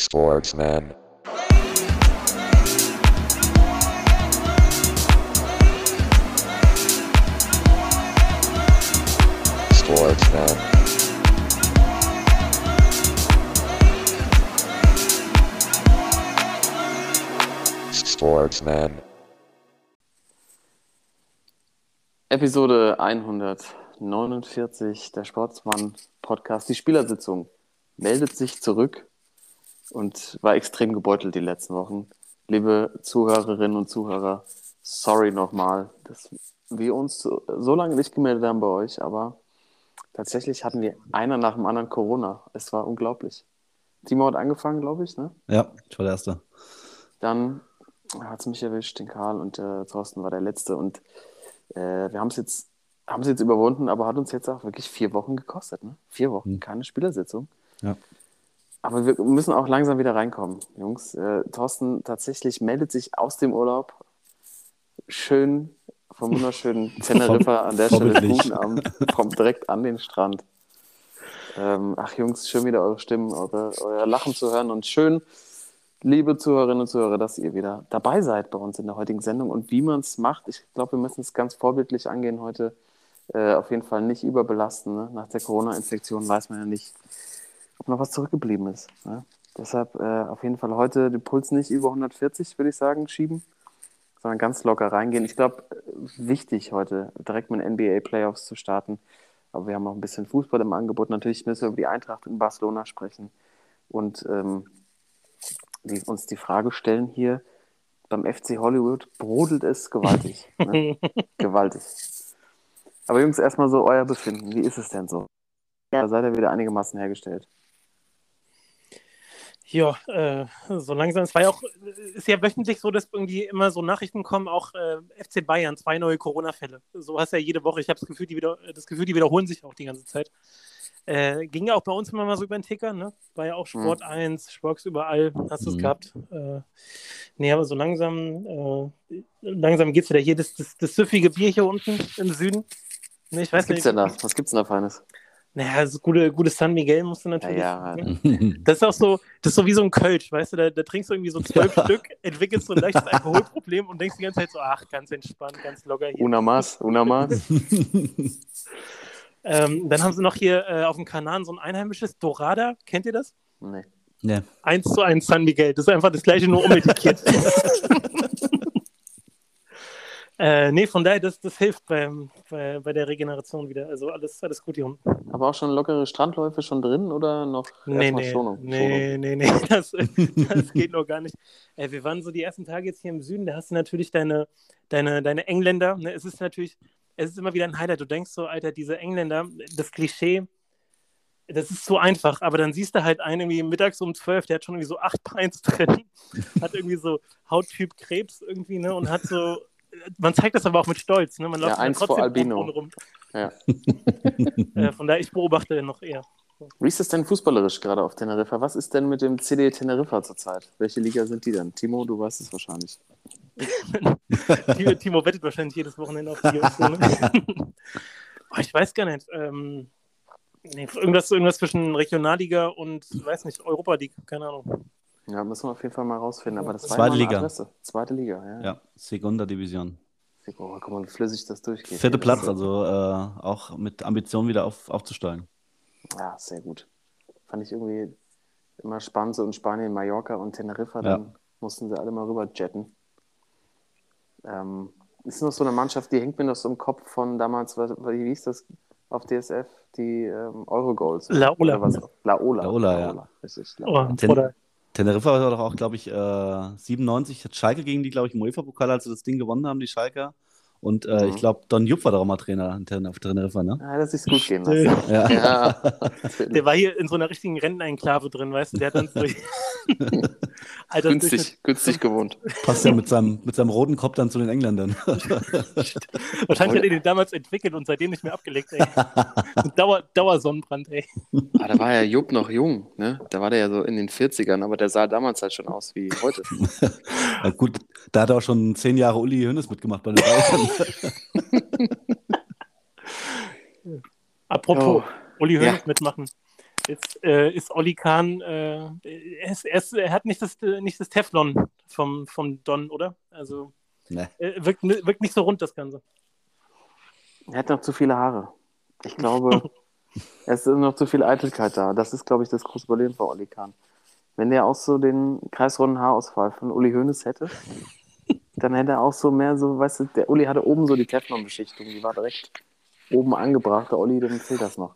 Sportsman. Sportsman. Sportsman. Episode 149 der Sportsmann Podcast. Die Spielersitzung meldet sich zurück und war extrem gebeutelt die letzten Wochen. Liebe Zuhörerinnen und Zuhörer, sorry nochmal, dass wir uns so, so lange nicht gemeldet haben bei euch, aber tatsächlich hatten wir einer nach dem anderen Corona. Es war unglaublich. Timo hat angefangen, glaube ich, ne? Ja, ich war der Erste. Dann hat es mich erwischt, den Karl und äh, Thorsten war der Letzte. Und äh, wir haben es jetzt, haben es jetzt überwunden, aber hat uns jetzt auch wirklich vier Wochen gekostet. Ne? Vier Wochen, Hm. keine Spielersitzung. Ja. Aber wir müssen auch langsam wieder reinkommen, Jungs. Äh, Thorsten tatsächlich meldet sich aus dem Urlaub. Schön vom wunderschönen Teneriffa an der Stelle. Guten Abend. Kommt direkt an den Strand. Ähm, ach Jungs, schön wieder eure Stimmen, eure, euer Lachen zu hören und schön, liebe Zuhörerinnen und Zuhörer, dass ihr wieder dabei seid bei uns in der heutigen Sendung und wie man es macht. Ich glaube, wir müssen es ganz vorbildlich angehen heute. Äh, auf jeden Fall nicht überbelasten. Ne? Nach der Corona-Infektion weiß man ja nicht, ob noch was zurückgeblieben ist. Ne? Deshalb äh, auf jeden Fall heute den Puls nicht über 140, würde ich sagen, schieben, sondern ganz locker reingehen. Ich glaube, wichtig heute direkt mit den NBA-Playoffs zu starten. Aber wir haben auch ein bisschen Fußball im Angebot. Natürlich müssen wir über die Eintracht in Barcelona sprechen und ähm, die, uns die Frage stellen hier, beim FC Hollywood brodelt es gewaltig. ne? gewaltig. Aber Jungs, erstmal so euer Befinden. Wie ist es denn so? Da seid ihr wieder einigermaßen hergestellt. Ja, äh, so langsam. Es war ja auch, ist ja wöchentlich so, dass irgendwie immer so Nachrichten kommen, auch äh, FC Bayern, zwei neue Corona-Fälle. So hast du ja jede Woche. Ich habe das Gefühl, die wieder, das Gefühl, die wiederholen sich auch die ganze Zeit. Äh, ging ja auch bei uns immer mal so über den Ticker, ne? War ja auch Sport 1, Sports überall, hast du es Mhm. gehabt. Äh, nee, aber so langsam, äh, langsam geht es wieder hier, das, das, das süffige Bier hier unten im Süden. Ne, ich weiß Was gibt's nicht. denn da? Was gibt's denn da Feines? Naja, das gute, gute San Miguel musst du natürlich. Ja, ja. ne? Das ist auch so, das ist so wie so ein Kölsch, weißt du, da, da trinkst du irgendwie so zwölf Stück, entwickelst so ein leichtes Alkoholproblem und denkst die ganze Zeit so, ach, ganz entspannt, ganz locker hier. Una Mas. Ähm, dann haben sie noch hier äh, auf dem Kanal so ein einheimisches Dorada, kennt ihr das? Nee. ne, Eins zu eins San Miguel, das ist einfach das gleiche, nur umetikett. äh, nee, von daher, das, das hilft beim, bei, bei der Regeneration wieder. Also alles, alles gut hier unten. Aber auch schon lockere Strandläufe schon drin oder noch Nee, erstmal nee, Schonung? nee, nee, nee, das, das geht noch gar nicht. Äh, wir waren so die ersten Tage jetzt hier im Süden, da hast du natürlich deine, deine, deine Engländer. Ne? Es ist natürlich, es ist immer wieder ein Highlight. Du denkst so, Alter, diese Engländer, das Klischee, das ist so einfach, aber dann siehst du halt einen irgendwie mittags um 12, der hat schon irgendwie so acht Pints drin, hat irgendwie so Hauttyp Krebs irgendwie, ne, und hat so, man zeigt das aber auch mit Stolz, ne, man läuft Ja, eins vor Albino. rum. Ja. Äh, von daher, ich beobachte den noch eher. Wie ist es denn fußballerisch gerade auf Teneriffa? Was ist denn mit dem CD Teneriffa zurzeit? Welche Liga sind die denn? Timo, du weißt es wahrscheinlich. Timo, wettet wahrscheinlich jedes Wochenende auf die Jungs. oh, ich weiß gar nicht. Ähm, nee, irgendwas, irgendwas zwischen Regionalliga und, weiß nicht, Europa League, keine Ahnung. Ja, müssen wir auf jeden Fall mal rausfinden. Aber das war Zweite ja Liga. Adresse. Zweite Liga, ja. ja, Segunda Division. Oh, guck mal, wie flüssig das durchgeht. Vierte Das Platz, ist- also äh, auch mit Ambition wieder auf, aufzusteigen. Ja, sehr gut. Fand ich irgendwie immer spannend, so in Spanien, Mallorca und Teneriffa, dann mussten sie alle mal rüber jetten. Ähm, ist noch so eine Mannschaft, die hängt mir noch so im Kopf von damals, was, wie hieß das auf DSF? Die ähm, Eurogoals. Laola. Was? Laola. Laola, ja. Richtig, Oh, Laola. Ten- oder, Teneriffa war doch auch, glaube ich, äh, 97, hat Schalke gegen die, glaube ich, im UEFA-Pokal, als sie das Ding gewonnen haben, die Schalker. Und äh, Mhm. ich glaube, Don Jupp war doch auch mal Trainer auf Teneriffa, ne? Ja, das ist gut gehen lassen. Ja. Ja, der war hier in so einer richtigen Rentenenklave drin, weißt du, der hat dann so. Alter, günstig, günstig gewohnt. Passt ja mit seinem, mit seinem roten Kopf dann zu den Engländern. Wahrscheinlich hat er den damals entwickelt und seitdem nicht mehr abgelegt, ey. Dauer, Dauersonnenbrand, ey. Ah, da war ja Jupp noch jung, ne? Da war der ja so in den 40ern, aber der sah damals halt schon aus wie heute. ja, gut, da hat er auch schon zehn Jahre Uli Hoeneß mitgemacht bei den Bayern. Apropos, Oh. Uli Hoeneß Ja. mitmachen. Ist, äh, ist Olli Kahn, äh, er, ist, er, ist, er, hat nicht das, nicht das Teflon vom, vom Don, oder? Also Nee. äh, wirkt, wirkt nicht so rund, das Ganze. Er hat noch zu viele Haare. Ich glaube, es ist noch zu viel Eitelkeit da. Das ist, glaube ich, das große Problem für Olli Kahn. Wenn der auch so den kreisrunden Haarausfall von Uli Hoeneß hätte, dann hätte er auch so mehr so, weißt du, der Uli hatte oben so die Teflon-Beschichtung, die war direkt oben angebracht. Der Olli, dem fehlt das noch.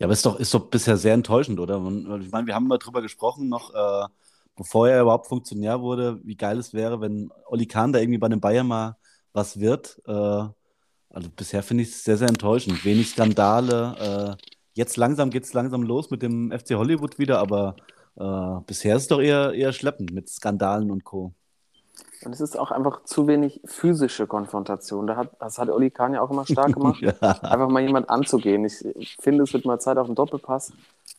Ja, aber ist doch, ist doch bisher sehr enttäuschend, oder? Ich meine, wir haben mal drüber gesprochen, noch äh, bevor er überhaupt Funktionär wurde, wie geil es wäre, wenn Olli Kahn da irgendwie bei den Bayern mal was wird. Äh, also bisher finde ich es sehr, sehr enttäuschend. Wenig Skandale. Äh, jetzt langsam geht es langsam los mit dem FC Hollywood wieder, aber äh, bisher ist es doch eher, eher schleppend mit Skandalen und Co. Und es ist auch einfach zu wenig physische Konfrontation. Da hat, das hat Olli Kahn ja auch immer stark gemacht. Ja. einfach mal jemand anzugehen. Ich finde, es wird mal Zeit auf den Doppelpass,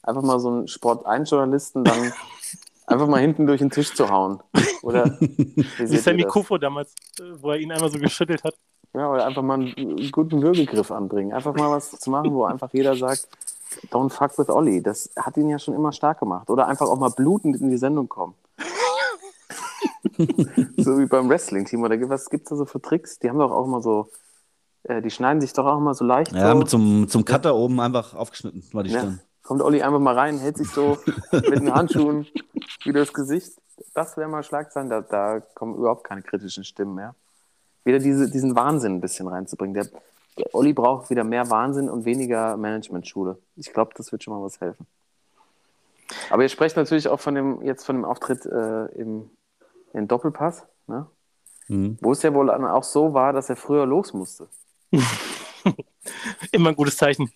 einfach mal so einen Sport 1-Journalisten dann einfach mal hinten durch den Tisch zu hauen. Oder wie Sammy? Kufo damals, äh, wo er ihn einmal so geschüttelt hat. Ja, oder einfach mal einen guten Würgegriff anbringen. Einfach mal was zu machen, wo einfach jeder sagt, don't fuck with Olli. Das hat ihn ja schon immer stark gemacht. Oder einfach auch mal blutend in die Sendung kommen. so wie beim Wrestling-Team. Oder was gibt es da so für Tricks? Die haben doch auch immer so, äh, die schneiden sich doch auch immer so leicht. Ja, so. mit einem zum Cutter oben einfach aufgeschnitten war die Ja. Stirn. Kommt Olli einfach mal rein, hält sich so mit den Handschuhen wieder das Gesicht. Das wäre mal Schlagzeilen, da, da kommen überhaupt keine kritischen Stimmen mehr. Wieder diese, diesen Wahnsinn ein bisschen reinzubringen. Der, der Olli braucht wieder mehr Wahnsinn und weniger Management-Schule. Ich glaube, das wird schon mal was helfen. Aber ihr sprecht natürlich auch von dem, jetzt von dem Auftritt äh, im, im Doppelpass, ne? Mhm. wo es ja wohl auch so war, dass er früher los musste. Immer ein gutes Zeichen.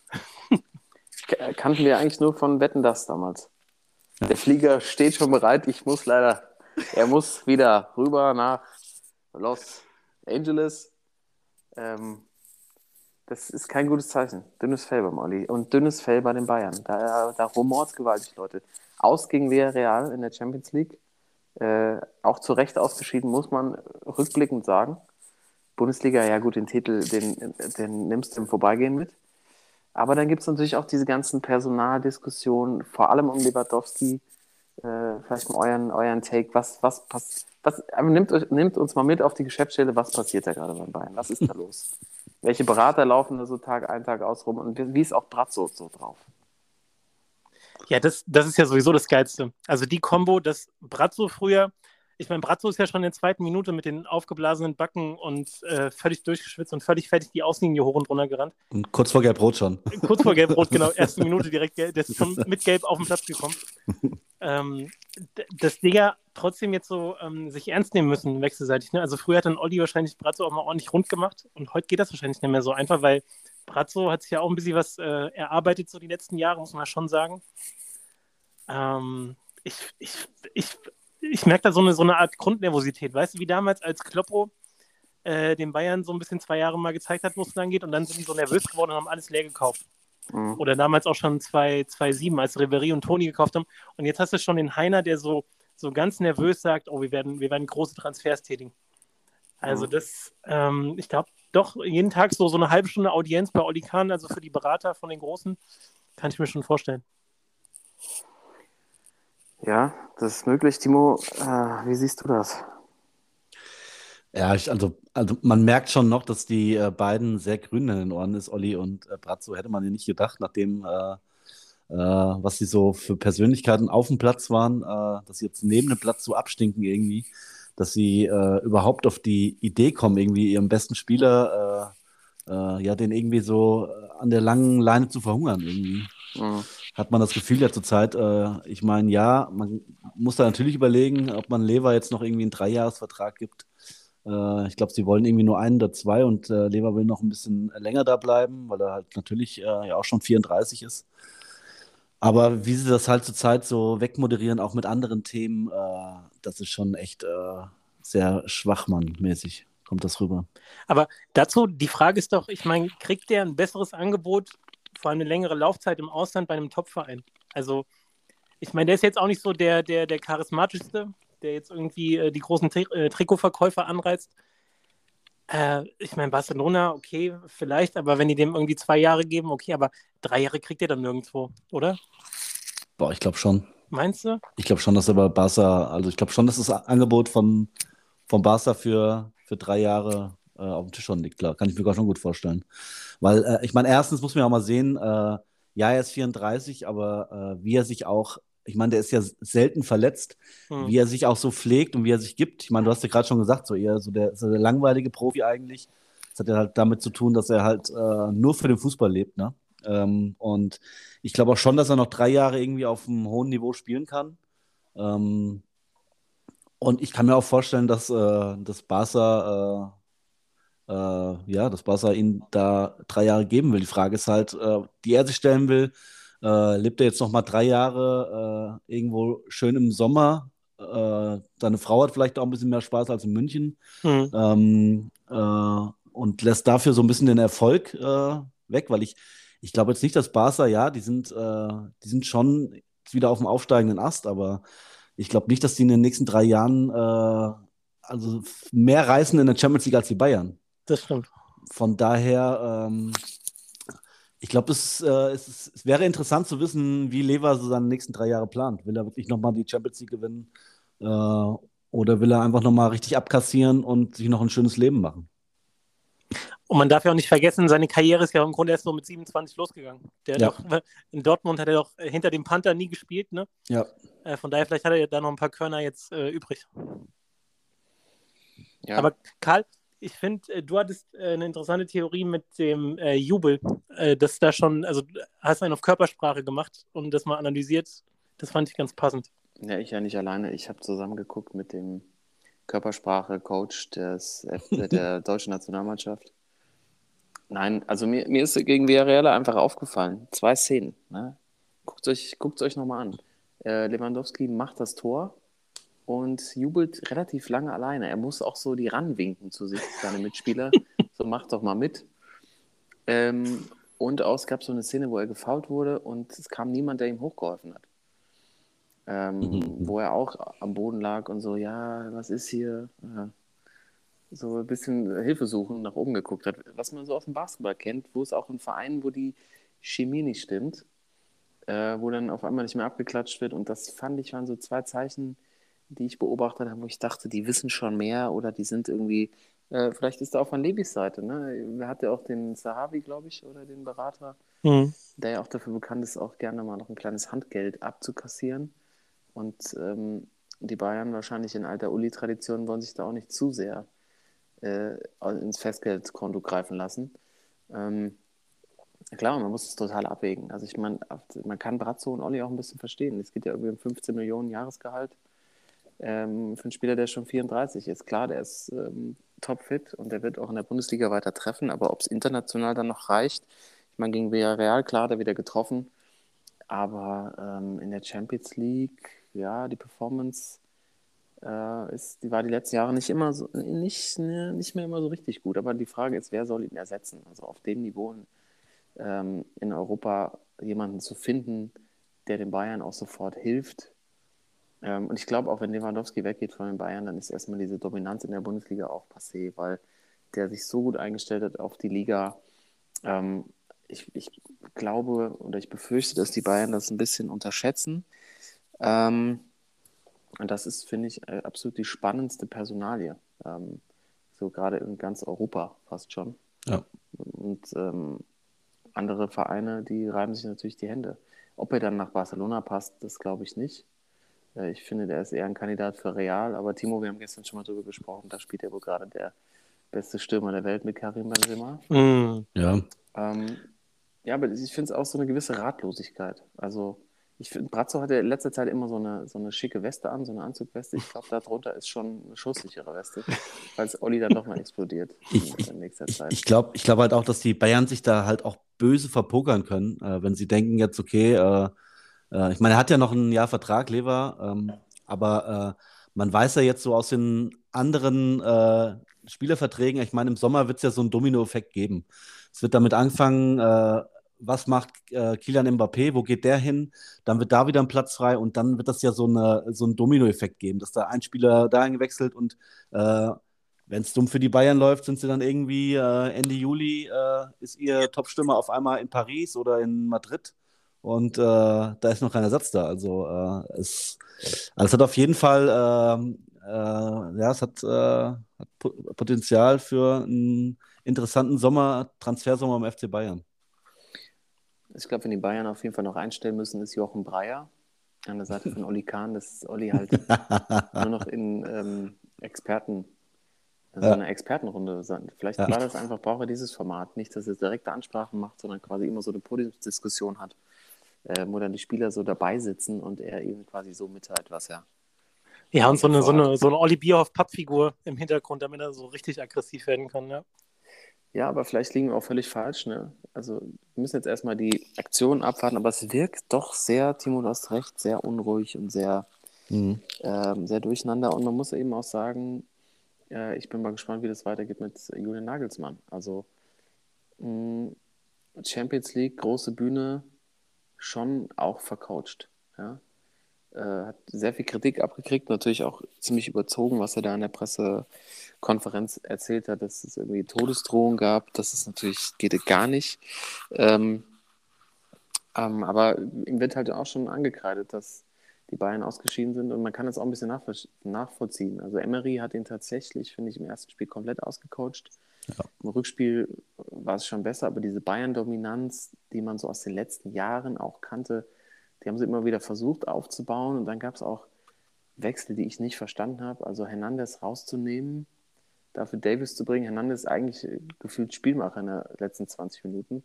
Kannten wir eigentlich nur von Wetten das damals. Der Flieger steht schon bereit. Ich muss leider, er muss wieder rüber nach Los Angeles. Ähm, das ist kein gutes Zeichen. Dünnes Fell beim Olli. Und dünnes Fell bei den Bayern. Da, da rumort gewaltig, Leute. Aus gegen Villarreal in der Champions League. Äh, auch zu Recht ausgeschieden, muss man rückblickend sagen. Bundesliga, ja gut, den Titel, den, den nimmst du im Vorbeigehen mit. Aber dann gibt es natürlich auch diese ganzen Personaldiskussionen, vor allem um Lewandowski. Äh, vielleicht mal euren, euren Take. Was, was passiert? Was, nimmt, euch- nimmt uns mal mit auf die Geschäftsstelle. Was passiert da gerade beim Bayern? Was ist da los? Welche Berater laufen da so Tag ein, Tag aus rum? Und wie ist auch Brazzo so drauf? Ja, das, das ist ja sowieso das Geilste. Also die Kombo, dass Brazzo früher, ich meine, Brazzo ist ja schon in der zweiten Minute mit den aufgeblasenen Backen und äh, völlig durchgeschwitzt und völlig fertig die Außenlinie hoch und runter gerannt. Und kurz vor Gelb-Rot schon. Kurz vor Gelb-Rot, genau, erste Minute direkt, der ist schon mit Gelb auf den Platz gekommen. Ähm, dass Digga trotzdem jetzt so ähm, sich ernst nehmen müssen, wechselseitig. Ne? Also früher hat dann Olli wahrscheinlich Brazzo auch mal ordentlich rund gemacht und heute geht das wahrscheinlich nicht mehr so einfach, weil Brazzo hat sich ja auch ein bisschen was äh, erarbeitet, so die letzten Jahre, muss man schon sagen. Ähm, ich ich, ich, ich merke da so eine, so eine Art Grundnervosität. Weißt du, wie damals, als Kloppo äh, den Bayern so ein bisschen zwei Jahre mal gezeigt hat, wo es lang geht und dann sind die so nervös geworden und haben alles leer gekauft. Mhm. Oder damals auch schon 2007, als Ribery und Toni gekauft haben. Und jetzt hast du schon den Heiner, der so, so ganz nervös sagt, oh, wir werden, wir werden große Transfers tätigen. Also Mhm. das, ähm, ich glaube, doch jeden Tag so, so eine halbe Stunde Audienz bei Oli Kahn, also für die Berater von den Großen, kann ich mir schon vorstellen. Ja, das ist möglich. Timo, äh, wie siehst du das? Ja, ich, also, also man merkt schon noch, dass die äh, beiden sehr grün in den Ohren ist, Olli und äh, Brazzo. Hätte man ja nicht gedacht, nachdem, äh, äh, was sie so für Persönlichkeiten auf dem Platz waren, äh, dass sie jetzt neben dem Platz so abstinken irgendwie, dass sie äh, überhaupt auf die Idee kommen, irgendwie ihrem besten Spieler, äh, äh, ja, den irgendwie so äh, an der langen Leine zu verhungern irgendwie Mhm. hat man das Gefühl ja zurzeit, äh, ich meine, ja, man muss da natürlich überlegen, ob man Lever jetzt noch irgendwie einen Dreijahresvertrag gibt. Äh, ich glaube, sie wollen irgendwie nur einen oder zwei und Lever will noch ein bisschen länger da bleiben, weil er halt natürlich ja auch schon 34 ist. Aber wie sie das halt zurzeit so wegmoderieren, auch mit anderen Themen, äh, das ist schon echt äh, sehr schwachmann-mäßig, kommt das rüber. Aber dazu, die Frage ist doch, ich meine, kriegt der ein besseres Angebot, vor allem eine längere Laufzeit im Ausland bei einem Topverein? Also, ich meine, der ist jetzt auch nicht so der, der, der charismatischste, der jetzt irgendwie äh, die großen Tri äh, Trikotverkäufer anreizt. Äh, ich meine, Barcelona, okay, vielleicht, aber wenn die dem irgendwie zwei Jahre geben, okay, aber drei Jahre kriegt er dann nirgendwo, oder? Boah, ich glaube schon. Meinst du? Ich glaube schon, dass er bei Barca, also ich glaube schon, dass das Angebot von, von Barca für, für drei Jahre äh, auf dem Tisch schon liegt, klar. Kann ich mir gar schon gut vorstellen. Weil, äh, ich meine, erstens muss man ja auch mal sehen, äh, ja, er ist 34, aber äh, wie er sich auch, ich meine, der ist ja selten verletzt, Hm. wie er sich auch so pflegt und wie er sich gibt. Ich meine, du hast ja gerade schon gesagt, so eher so der, so der langweilige Profi eigentlich. Das hat ja halt damit zu tun, dass er halt äh, nur für den Fußball lebt, ne? Ähm, und ich glaube auch schon, dass er noch drei Jahre irgendwie auf einem hohen Niveau spielen kann. Ähm, und ich kann mir auch vorstellen, dass äh, das Barca, äh, äh, ja, dass Barca ihn da drei Jahre geben will. Die Frage ist halt, äh, die er sich stellen will, äh, lebt er jetzt noch mal drei Jahre äh, irgendwo schön im Sommer? Äh, seine Frau hat vielleicht auch ein bisschen mehr Spaß als in München Hm. ähm, äh, und lässt dafür so ein bisschen den Erfolg äh, weg, weil ich, ich glaube jetzt nicht, dass Barca, ja, die sind, äh, die sind schon wieder auf dem aufsteigenden Ast, aber ich glaube nicht, dass die in den nächsten drei Jahren also mehr reißen in der Champions League als die Bayern. Das stimmt. Von daher, ähm, ich glaube, es, äh, es, es wäre interessant zu wissen, wie Lever so seine nächsten drei Jahre plant. Will er wirklich nochmal die Champions League gewinnen? Äh, oder will er einfach nochmal richtig abkassieren und sich noch ein schönes Leben machen? Und man darf ja auch nicht vergessen, seine Karriere ist ja im Grunde erst so mit 27 losgegangen. Ja. doch, in Dortmund hat er doch äh, hinter dem Panther nie gespielt, ne? Ja. Äh, von daher, vielleicht hat er ja da noch ein paar Körner jetzt äh, übrig. Ja. Aber Karl, ich finde, äh, du hattest äh, eine interessante Theorie mit dem äh, Jubel, äh, dass da schon, also du hast einen auf Körpersprache gemacht und das mal analysiert. Das fand ich ganz passend. Ja, ich ja nicht alleine. Ich habe zusammengeguckt mit dem Körpersprache-Coach des, äh, der deutschen Nationalmannschaft. Nein, also mir, mir ist gegen Villarreal einfach aufgefallen. Zwei Szenen. Ne? Guckt euch, guckt euch nochmal an. Lewandowski macht das Tor und jubelt relativ lange alleine. Er muss auch so die ranwinken zu sich, seine Mitspieler. so, macht doch mal mit. Ähm, und auch, es gab so eine Szene, wo er gefault wurde und es kam niemand, der ihm hochgeholfen hat. Ähm, Mhm. Wo er auch am Boden lag und so, ja, was ist hier? Ja. So ein bisschen Hilfe suchen, nach oben geguckt hat. Was man so aus dem Basketball kennt, wo es auch in Vereinen, wo die Chemie nicht stimmt, äh, wo dann auf einmal nicht mehr abgeklatscht wird. Und das fand ich, waren so zwei Zeichen, die ich beobachtet habe, wo ich dachte, die wissen schon mehr oder die sind irgendwie, äh, vielleicht ist da auch von Levis Seite, ne? Er hat ja auch den Sahavi, glaube ich, oder den Berater, Mhm. der ja auch dafür bekannt ist, auch gerne mal noch ein kleines Handgeld abzukassieren. Und ähm, die Bayern wahrscheinlich in alter Uli-Tradition wollen sich da auch nicht zu sehr äh, ins Festgeldkonto greifen lassen. Ähm, klar, man muss es total abwägen. Also ich meine, man kann Brazzo und Olli auch ein bisschen verstehen. Es geht ja irgendwie um 15 Millionen Jahresgehalt ähm, für einen Spieler, der schon 34 ist. Klar, der ist ähm, topfit und der wird auch in der Bundesliga weiter treffen, aber ob es international dann noch reicht, ich meine, gegen Villarreal, klar, er wieder getroffen, aber ähm, in der Champions League, ja, die Performance äh, ist, die war die letzten Jahre nicht immer so, nicht, ne, nicht mehr immer so richtig gut. Aber die Frage ist, wer soll ihn ersetzen? Also auf dem Niveau ähm, in Europa jemanden zu finden, der den Bayern auch sofort hilft. Ähm, und ich glaube, auch wenn Lewandowski weggeht von den Bayern, dann ist erstmal diese Dominanz in der Bundesliga auch passé, weil der sich so gut eingestellt hat auf die Liga. Ähm, ich, ich glaube oder ich befürchte, dass die Bayern das ein bisschen unterschätzen. Ähm, und das ist, finde ich, äh, absolut die spannendste Personalie. Ähm, so gerade in ganz Europa fast schon. Ja. Und ähm, andere Vereine, die reiben sich natürlich die Hände. Ob er dann nach Barcelona passt, das glaube ich nicht. Äh, ich finde, der ist eher ein Kandidat für Real. Aber Timo, wir haben gestern schon mal darüber gesprochen, da spielt er wohl gerade der beste Stürmer der Welt mit Karim Benzema. Mhm. Ja. Ähm, ja, aber ich finde es auch so eine gewisse Ratlosigkeit. Also, ich finde, Brazzo hatte in letzter Zeit immer so eine, so eine schicke Weste an, so eine Anzugweste. Ich glaube, darunter ist schon eine schusssichere Weste, falls Olli dann doch mal explodiert Ich- in, nächster Zeit. Ich glaube ich glaub halt auch, dass die Bayern sich da halt auch böse verpokern können, äh, wenn sie denken jetzt, okay, äh, äh, ich meine, er hat ja noch ein Jahr Vertrag, Lever, ähm, aber äh, man weiß ja jetzt so aus den anderen äh, Spielerverträgen, ich meine, im Sommer wird es ja so einen Dominoeffekt geben. Es wird damit anfangen, äh, was macht äh, Kylian Mbappé, wo geht der hin? Dann wird da wieder ein Platz frei und dann wird das ja so, eine, so einen Dominoeffekt geben, dass da ein Spieler dahin gewechselt und äh, wenn es dumm für die Bayern läuft, sind sie dann irgendwie äh, Ende Juli, äh, ist ihr Topstürmer auf einmal in Paris oder in Madrid und äh, da ist noch kein Ersatz da. Also äh, es, also es hat auf jeden Fall, ähm, äh, ja, es hat, äh, hat Potenzial für einen interessanten Sommer, Transfersommer im FC Bayern. Ich glaube, wenn die Bayern auf jeden Fall noch einstellen müssen, ist Jochen Breyer an der Seite von Olli Kahn, dass Olli halt nur noch in ähm, Experten also ja. eine Expertenrunde. Vielleicht ja. war das einfach, braucht er dieses Format. Nicht, dass er direkte Ansprachen macht, sondern quasi immer so eine Podiumsdiskussion hat, äh, wo dann die Spieler so dabei sitzen und er ihnen quasi so mitteilt, was er. Ja, und so eine, so eine, so eine Olli Bierhoff-Pappfigur im Hintergrund, damit er so richtig aggressiv werden kann, ja. Ja, aber vielleicht liegen wir auch völlig falsch. Ne? Also wir müssen jetzt erstmal die Aktion abwarten, aber es wirkt doch sehr, Timo, du hast recht, sehr unruhig und sehr, mhm. ähm, sehr durcheinander. Und man muss eben auch sagen, äh, ich bin mal gespannt, wie das weitergeht mit Julian Nagelsmann. Also mh, Champions League, große Bühne, schon auch vercoacht. Ja? Äh, hat sehr viel Kritik abgekriegt, natürlich auch ziemlich überzogen, was er da in der Pressekonferenz erzählt hat, dass es irgendwie Todesdrohungen gab. Das ist natürlich, geht gar nicht. Ähm, ähm, aber ihm wird halt auch schon angekreidet, dass die Bayern ausgeschieden sind. Und man kann das auch ein bisschen nachvollziehen. Also Emery hat ihn tatsächlich, finde ich, im ersten Spiel komplett ausgecoacht. Ja. Im Rückspiel war es schon besser, aber diese Bayern-Dominanz, die man so aus den letzten Jahren auch kannte, die haben sie immer wieder versucht aufzubauen. Und dann gab es auch Wechsel, die ich nicht verstanden habe. Also Hernandez rauszunehmen, dafür Davis zu bringen. Hernandez ist eigentlich gefühlt Spielmacher in den letzten 20 Minuten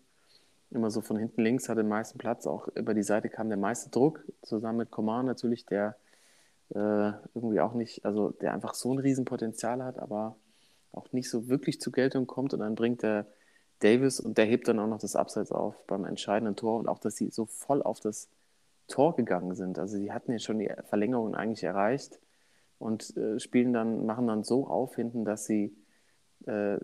immer so von hinten links, hatte den meisten Platz. Auch über die Seite kam der meiste Druck, zusammen mit Coman natürlich, der äh, irgendwie auch nicht, also der einfach so ein Riesenpotenzial hat, aber auch nicht so wirklich zur Geltung kommt. Und dann bringt der Davis und der hebt dann auch noch das Abseits auf beim entscheidenden Tor und auch, dass sie so voll auf das Tor gegangen sind. Also sie hatten ja schon die Verlängerung eigentlich erreicht und äh, spielen dann, machen dann so auf hinten, dass sie äh,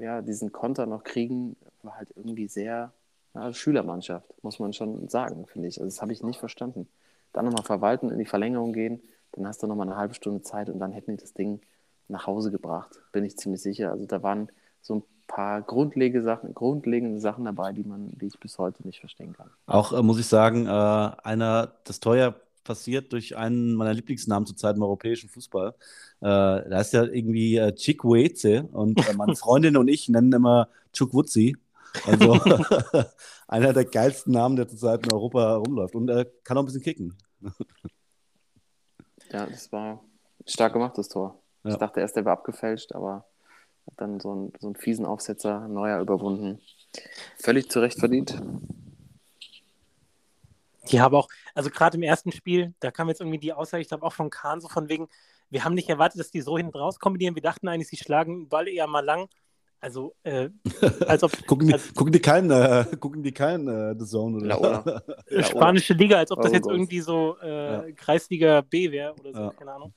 ja, diesen Konter noch kriegen, war halt irgendwie sehr ja, Schülermannschaft, muss man schon sagen, finde ich. Also das habe ich nicht verstanden. Dann nochmal verwalten, in die Verlängerung gehen, dann hast du nochmal eine halbe Stunde Zeit und dann hätten die das Ding nach Hause gebracht, bin ich ziemlich sicher. Also da waren so ein paar grundlegende Sachen, grundlegende Sachen dabei, die man, die ich bis heute nicht verstehen kann. Auch äh, muss ich sagen, äh, einer, das Teuer passiert durch einen meiner Lieblingsnamen zurzeit im europäischen Fußball. Äh, da ist ja irgendwie äh, Chikweze und äh, meine Freundin und ich nennen immer Chukwuzi. Also einer der geilsten Namen, der zurzeit in Europa rumläuft. Und er kann auch ein bisschen kicken. ja, das war stark gemacht, das Tor. Ja. Ich dachte erst, der wäre abgefälscht, aber hat dann so, ein, so einen fiesen Aufsetzer, neuer überwunden. Völlig zu Recht verdient. Die haben auch, also gerade im ersten Spiel, da kam jetzt irgendwie die Aussage, ich glaube auch von Kahn, so von wegen, wir haben nicht erwartet, dass die so hinten raus kombinieren. Wir dachten eigentlich, sie schlagen den Ball eher mal lang also, äh, als ob. gucken, die, als, gucken die keinen, äh, gucken die keinen äh, The Zone oder? La Spanische Liga, als ob das oh jetzt irgendwie so äh, ja. Kreisliga B wäre oder so, ja. keine Ahnung.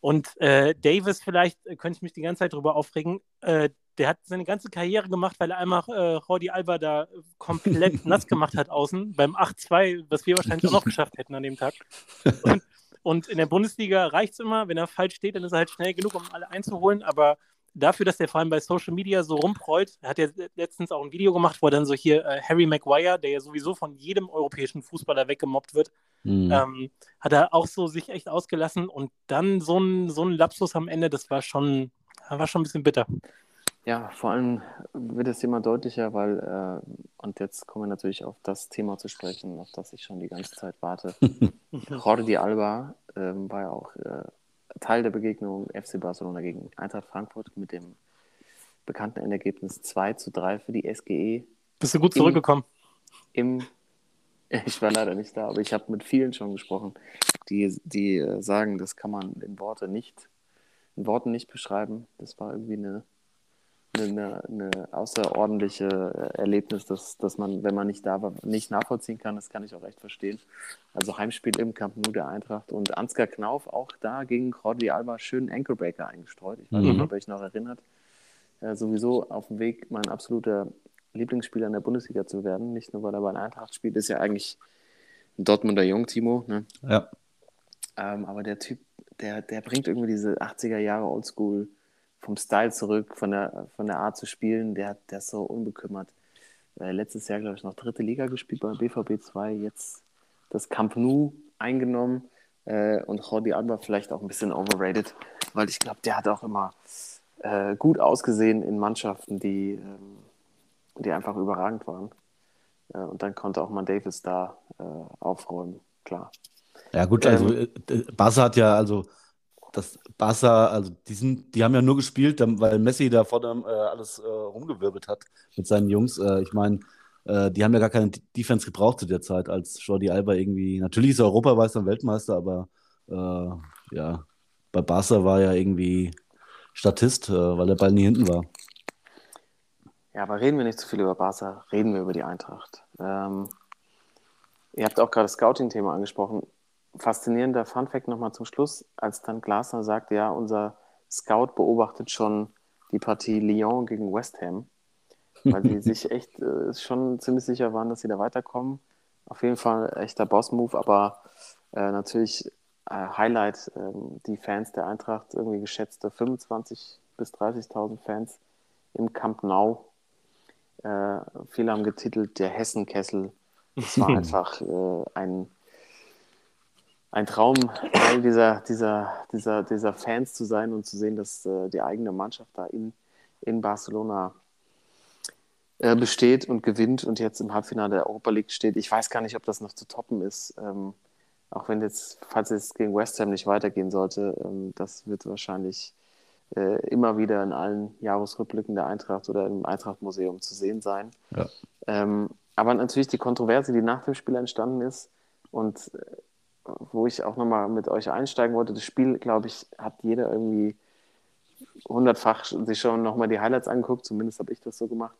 Und äh, Davis, vielleicht äh, könnte ich mich die ganze Zeit drüber aufregen. Äh, der hat seine ganze Karriere gemacht, weil er einmal äh, Jordi Alba da komplett nass gemacht hat außen beim 8-2, was wir wahrscheinlich auch noch geschafft hätten an dem Tag. Und, und in der Bundesliga reicht es immer, wenn er falsch steht, dann ist er halt schnell genug, um alle einzuholen. Aber dafür, dass der vor allem bei Social Media so rumprollt, er hat ja letztens auch ein Video gemacht, wo er dann so hier äh, Harry Maguire, der ja sowieso von jedem europäischen Fußballer weggemobbt wird, mhm. ähm, hat er auch so sich echt ausgelassen und dann so ein, so ein Lapsus am Ende, das war schon, war schon ein bisschen bitter. Ja, vor allem wird das Thema deutlicher, weil, äh, und jetzt kommen wir natürlich auf das Thema zu sprechen, auf das ich schon die ganze Zeit warte. Jordi Alba ähm, war ja auch äh, Teil der Begegnung FC Barcelona gegen Eintracht Frankfurt mit dem bekannten Endergebnis 2 zu 3 für die SGE. Bist du gut zurückgekommen? Im, ich war leider nicht da, aber ich habe mit vielen schon gesprochen, die, die äh, sagen, das kann man in Worte nicht, in Worten nicht beschreiben. Das war irgendwie eine eine, eine außerordentliche äh, Erlebnis, dass, dass man, wenn man nicht da war, nicht nachvollziehen kann. Das kann ich auch echt verstehen. Also Heimspiel im Camp Nou der Eintracht und Ansgar Knauf auch da gegen Jordi Alba schönen Anchorbreaker eingestreut. Ich weiß nicht, mhm. ob ihr euch noch erinnert. Äh, sowieso auf dem Weg, mein absoluter Lieblingsspieler in der Bundesliga zu werden. Nicht nur, weil er bei der Eintracht spielt, ist ja eigentlich ein Dortmunder Jung, Timo. Ne? Ja. Ähm, aber der Typ, der, der bringt irgendwie diese 80er Jahre Oldschool vom Style zurück, von der, von der Art zu spielen. Der, der ist so unbekümmert. Äh, letztes Jahr, glaube ich, noch dritte Liga gespielt bei BVB 2, jetzt das Camp Nou eingenommen äh, und Jordi Alba vielleicht auch ein bisschen overrated, weil ich glaube, der hat auch immer äh, gut ausgesehen in Mannschaften, die, ähm, die einfach überragend waren. Äh, und dann konnte auch mal Davis da äh, aufräumen, klar. Ja, gut, also ähm, äh, Barca hat ja, also das Barca, also die, sind, die haben ja nur gespielt, weil Messi da vorne äh, alles äh, rumgewirbelt hat mit seinen Jungs. Äh, ich meine, äh, die haben ja gar keine Defense gebraucht zu der Zeit, als Jordi Alba irgendwie, natürlich ist er Europameister und Weltmeister, aber äh, ja, bei Barca war er irgendwie Statist, äh, weil der Ball nie hinten war. Ja, aber reden wir nicht zu viel über Barca, reden wir über die Eintracht. Ähm, ihr habt auch gerade das Scouting-Thema angesprochen faszinierender Funfact nochmal zum Schluss, als dann Glasner sagt, ja, unser Scout beobachtet schon die Partie Lyon gegen West Ham, weil die sich echt äh, schon ziemlich sicher waren, dass sie da weiterkommen. Auf jeden Fall echter Boss-Move, aber äh, natürlich äh, Highlight, äh, die Fans der Eintracht, irgendwie geschätzte 25.000 bis 30.000 Fans im Camp Nou. Äh, viele haben getitelt, der Hessenkessel. Es war einfach äh, ein ein Traum, Teil dieser, dieser, dieser, dieser Fans zu sein und zu sehen, dass äh, die eigene Mannschaft da in, in Barcelona äh, besteht und gewinnt und jetzt im Halbfinale der Europa League steht. Ich weiß gar nicht, ob das noch zu toppen ist. Ähm, auch wenn jetzt, falls es gegen West Ham nicht weitergehen sollte, ähm, das wird wahrscheinlich äh, immer wieder in allen Jahresrückblicken der Eintracht oder im Eintracht-Museum zu sehen sein. Ja. Ähm, aber natürlich die Kontroverse, die nach dem Spiel entstanden ist und äh, wo ich auch nochmal mit euch einsteigen wollte. Das Spiel, glaube ich, hat jeder irgendwie hundertfach sich schon nochmal die Highlights angeguckt. Zumindest habe ich das so gemacht.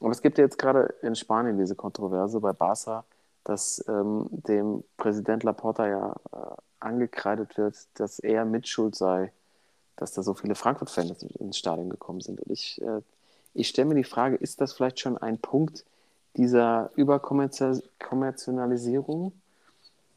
Aber es gibt ja jetzt gerade in Spanien diese Kontroverse bei Barca, dass ähm, dem Präsident Laporta ja äh, angekreidet wird, dass er mitschuld sei, dass da so viele Frankfurt-Fans ins Stadion gekommen sind. Und ich, äh, ich stelle mir die Frage, ist das vielleicht schon ein Punkt dieser Überkommerzialisierung?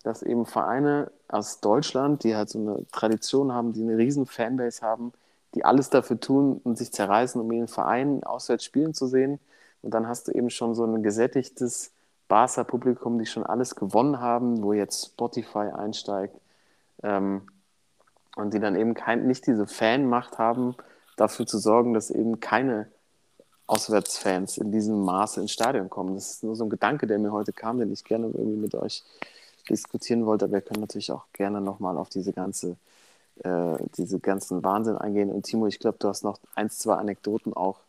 Dass eben Vereine aus Deutschland, die halt so eine Tradition haben, die eine riesen Fanbase haben, die alles dafür tun und sich zerreißen, um ihren Verein auswärts spielen zu sehen. Und dann hast du eben schon so ein gesättigtes Barca-Publikum, die schon alles gewonnen haben, wo jetzt Spotify einsteigt ähm, und die dann eben kein, nicht diese Fanmacht haben, dafür zu sorgen, dass eben keine Auswärtsfans in diesem Maße ins Stadion kommen. Das ist nur so ein Gedanke, der mir heute kam, den ich gerne irgendwie mit euch diskutieren wollte, aber wir können natürlich auch gerne nochmal auf diese ganze, äh, diese ganzen Wahnsinn eingehen. Und Timo, ich glaube, du hast noch ein, zwei Anekdoten auch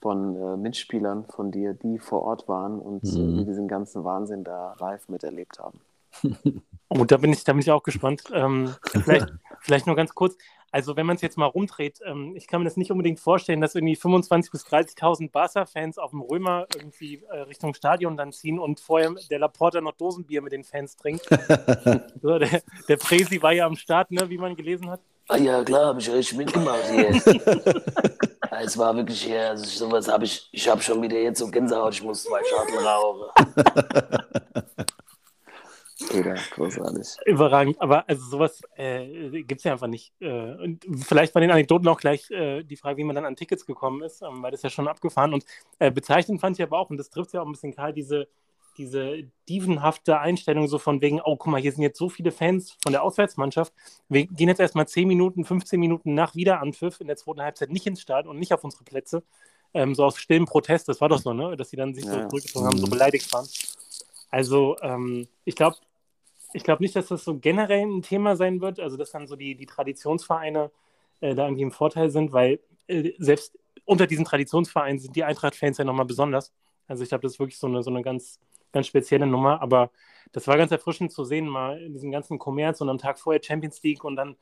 von äh, Mitspielern von dir, die vor Ort waren und äh, mhm. die diesen ganzen Wahnsinn da live miterlebt haben. Oh, da bin ich, da bin ich auch gespannt. Ähm, vielleicht, vielleicht nur ganz kurz. Also wenn man es jetzt mal rumdreht, ähm, ich kann mir das nicht unbedingt vorstellen, dass irgendwie 25.000 bis 30.000 Barca-Fans auf dem Römer irgendwie äh, Richtung Stadion dann ziehen und vorher der Laporta noch Dosenbier mit den Fans trinkt. so, der, der Presi war ja am Start, ne, wie man gelesen hat. Ah ja, klar, habe ich richtig mitgemacht hier. es war wirklich hier, also sowas habe ich, ich habe schon wieder jetzt so Gänsehaut, ich muss zwei Schachteln rauchen. Oder großartig. Überragend, aber also sowas äh, gibt es ja einfach nicht. Äh, und vielleicht bei den Anekdoten auch gleich äh, die Frage, wie man dann an Tickets gekommen ist, ähm, weil das ja schon abgefahren und äh, bezeichnend fand ich aber auch, und das trifft ja auch ein bisschen Karl, diese, diese dievenhafte Einstellung so von wegen, oh, guck mal, hier sind jetzt so viele Fans von der Auswärtsmannschaft. Wir gehen jetzt erstmal 10 Minuten, 15 Minuten nach Wiederanpfiff in der zweiten Halbzeit nicht ins Stadion und nicht auf unsere Plätze. Ähm, so aus stillem Protest, das war doch so, ne? Dass sie dann sich ja. so zurückgezogen haben, so beleidigt waren. Also, ähm, ich glaube, ich glaube nicht, dass das so generell ein Thema sein wird, also dass dann so die, die Traditionsvereine äh, da irgendwie im Vorteil sind, weil äh, selbst unter diesen Traditionsvereinen sind die Eintracht-Fans ja nochmal besonders. Also ich glaube, das ist wirklich so eine, so eine ganz, ganz spezielle Nummer, aber das war ganz erfrischend zu sehen, mal in diesem ganzen Kommerz und am Tag vorher Champions League und dann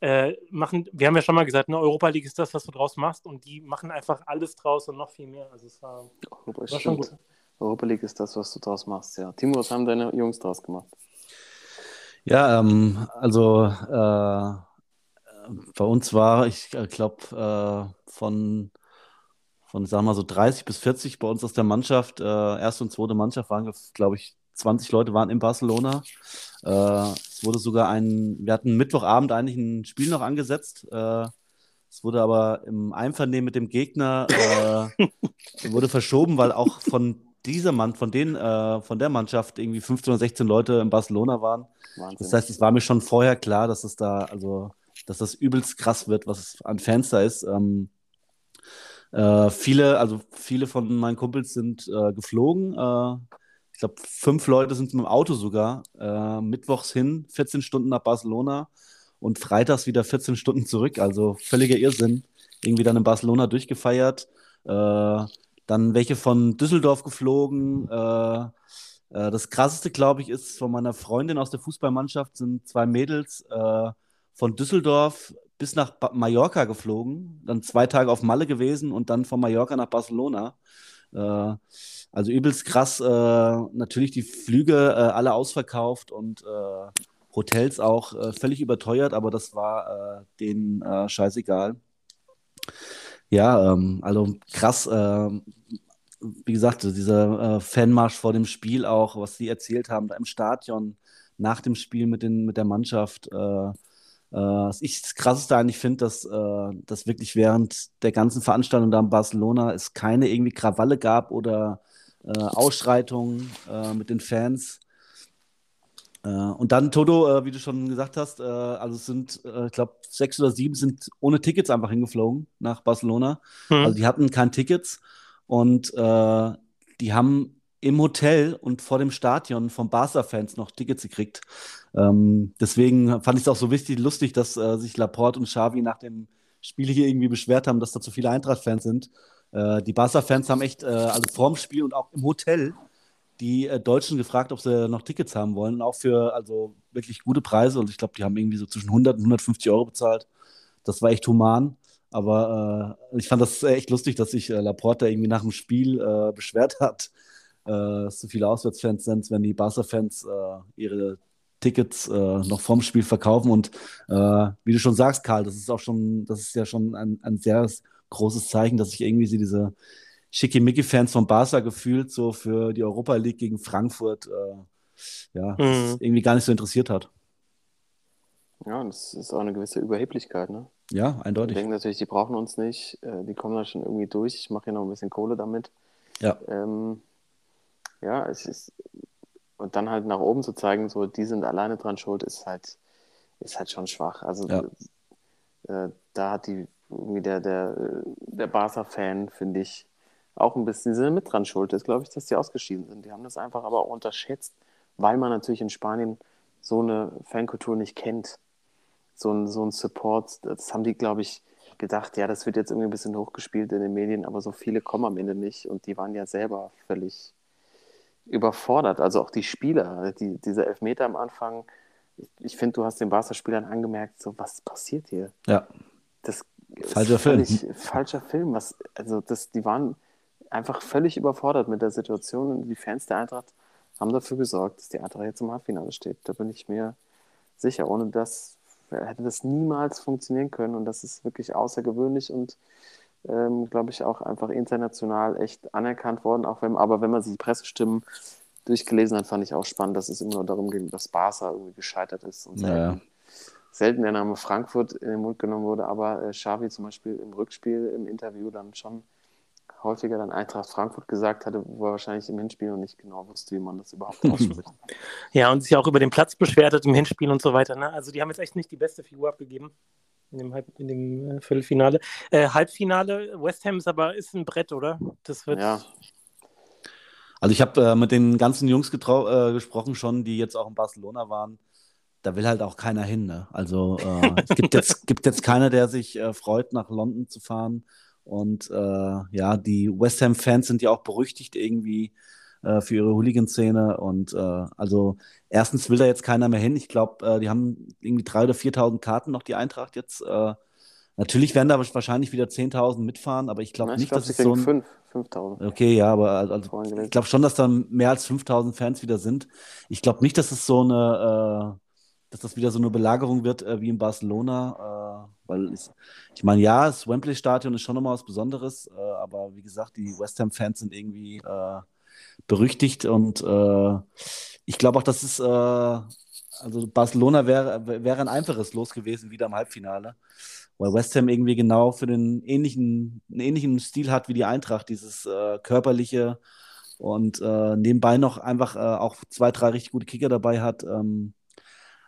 äh, machen, wir haben ja schon mal gesagt, ne, Europa League ist das, was du draus machst und die machen einfach alles draus und noch viel mehr. Also es war, war schon gut. Europa League ist das, was du draus machst, ja. Timo, was haben deine Jungs draus gemacht? Ja, ähm, also äh, bei uns war, ich äh, glaube, äh, von, von, sagen wir mal so 30 bis 40 bei uns aus der Mannschaft, äh, erste und zweite Mannschaft waren, glaube ich, 20 Leute waren in Barcelona. Äh, es wurde sogar ein, wir hatten Mittwochabend eigentlich ein Spiel noch angesetzt. Äh, Es wurde aber im Einvernehmen mit dem Gegner äh, wurde verschoben, weil auch von dieser Mann, von den, äh, von der Mannschaft irgendwie 15 oder 16 Leute in Barcelona waren. Wahnsinn. Das heißt, es war mir schon vorher klar, dass es da, also, dass das übelst krass wird, was es an Fans da ist. Ähm, äh, viele, also viele von meinen Kumpels sind äh, geflogen. Äh, ich glaube, fünf Leute sind mit dem Auto sogar. Äh, mittwochs hin, 14 Stunden nach Barcelona und freitags wieder 14 Stunden zurück. Also völliger Irrsinn. Irgendwie dann in Barcelona durchgefeiert. Äh, dann welche von Düsseldorf geflogen. Äh, äh, das krasseste, glaube ich, ist von meiner Freundin aus der Fußballmannschaft sind zwei Mädels äh, von Düsseldorf bis nach ba Mallorca geflogen, dann zwei Tage auf Malle gewesen und dann von Mallorca nach Barcelona. Äh, also übelst krass. Äh, natürlich die Flüge äh, alle ausverkauft und äh, Hotels auch völlig überteuert, aber das war denen scheißegal. Ja, ähm, also krass. ähm, wie gesagt, dieser äh, Fanmarsch vor dem Spiel auch, was sie erzählt haben, da im Stadion, nach dem Spiel mit, den, mit der Mannschaft. Äh, äh, was ich das Krasseste eigentlich finde, dass, äh, dass wirklich während der ganzen Veranstaltung da in Barcelona es keine irgendwie Krawalle gab oder äh, Ausschreitungen äh, mit den Fans. Äh, und dann, Toto, äh, wie du schon gesagt hast, äh, also es sind, ich glaube, sechs oder sieben sind ohne Tickets einfach hingeflogen nach Barcelona. Hm. Also die hatten kein Tickets und äh, die haben im Hotel und vor dem Stadion von Barca-Fans noch Tickets gekriegt. Ähm, deswegen fand ich es auch so wichtig, lustig, dass äh, sich Laporte und Xavi nach dem Spiel hier irgendwie beschwert haben, dass da zu viele Eintracht-Fans sind. Äh, die Barca-Fans haben echt, also vorm Spiel und auch im Hotel, die äh, Deutschen gefragt, ob sie noch Tickets haben wollen. Auch für also wirklich gute Preise. Und ich glaube, die haben irgendwie so zwischen 100 und 150 Euro bezahlt. Das war echt human. Aber äh, ich fand das echt lustig, dass sich äh, Laporta irgendwie nach dem Spiel äh, beschwert hat, äh, dass so viele Auswärtsfans sind, wenn die Barca-Fans äh, ihre Tickets äh, noch vorm Spiel verkaufen. Und äh, wie du schon sagst, Karl, das ist auch schon, das ist ja schon ein, ein sehr großes Zeichen, dass sich irgendwie diese Schickimicki-Fans von Barca gefühlt so für die Europa League gegen Frankfurt äh, ja, Mhm. irgendwie gar nicht so interessiert hat. Ja, das ist auch eine gewisse Überheblichkeit, ne? Ja, Die eindeutig. denken natürlich, die brauchen uns nicht, äh, die kommen da schon irgendwie durch. Ich mache hier noch ein bisschen Kohle damit. Ja. Ähm, ja, es ist, und dann halt nach oben zu zeigen, so, die sind alleine dran schuld, ist halt, ist halt schon schwach. Also, Ja. äh, da hat die, irgendwie der, der, der Barca-Fan, finde ich, auch ein bisschen, sind mit dran schuld. ist, glaube ich, dass die ausgeschieden sind. Die haben das einfach aber auch unterschätzt, weil man natürlich in Spanien so eine Fankultur nicht kennt. So ein, so ein Support, das haben die, glaube ich, gedacht, ja, das wird jetzt irgendwie ein bisschen hochgespielt in den Medien, aber so viele kommen am Ende nicht und die waren ja selber völlig überfordert. Also auch die Spieler, die, dieser Elfmeter am Anfang, ich, ich finde, du hast den Barca-Spielern angemerkt, so was passiert hier? Ja. Das ist Falscher Film. falscher Film. Was, also das, die waren einfach völlig überfordert mit der Situation und die Fans der Eintracht haben dafür gesorgt, dass die Eintracht jetzt im Halbfinale steht. Da bin ich mir sicher. Ohne das hätte das niemals funktionieren können und das ist wirklich außergewöhnlich und ähm, glaube ich auch einfach international echt anerkannt worden. Auch wenn, aber wenn man sich die Pressestimmen durchgelesen hat, fand ich auch spannend, dass es immer nur darum ging, dass Barca irgendwie gescheitert ist und Ja, selten, ja. selten der Name Frankfurt in den Mund genommen wurde, aber äh, Xavi zum Beispiel im Rückspiel im Interview dann schon häufiger dann Eintracht Frankfurt gesagt hatte, wo er wahrscheinlich im Hinspiel noch nicht genau wusste, wie man das überhaupt ausspricht. Ja, und sich auch über den Platz beschwert hat im Hinspiel und so weiter. Ne? Also die haben jetzt echt nicht die beste Figur abgegeben in dem, Halb in dem äh, Viertelfinale. Äh, Halbfinale, West Ham ist aber ist ein Brett, oder? Das wird. ja, Also ich habe äh, mit den ganzen Jungs äh, gesprochen schon, die jetzt auch in Barcelona waren. Da will halt auch keiner hin. Ne? Also äh, es gibt jetzt, gibt jetzt keiner, der sich äh, freut, nach London zu fahren. Und äh, ja, die West Ham-Fans sind ja auch berüchtigt irgendwie äh, für ihre Hooligan-Szene. Und äh, also erstens will da jetzt keiner mehr hin. Ich glaube, äh, die haben irgendwie 3.000 oder 4.000 Karten noch, die Eintracht jetzt. Äh, natürlich werden da wahrscheinlich wieder 10.000 mitfahren, aber ich glaube nicht, glaube, dass sie es so ein... fünf, 5000. Okay, ja, aber also, ich glaube schon, dass da mehr als 5000 Fans wieder sind. Ich glaube nicht, dass es so eine, äh, dass das wieder so eine Belagerung wird wie in Barcelona, weil ich, ich meine, ja, das Wembley-Stadion ist schon nochmal was Besonderes, äh, aber wie gesagt, die West Ham-Fans sind irgendwie äh, berüchtigt und äh, ich glaube auch, dass es äh, Also Barcelona wäre, wäre ein einfaches Los gewesen, wieder im Halbfinale. Weil West Ham irgendwie genau für den ähnlichen, einen ähnlichen Stil hat wie die Eintracht, dieses äh, körperliche und äh, nebenbei noch einfach auch zwei, drei richtig gute Kicker dabei hat. Ähm,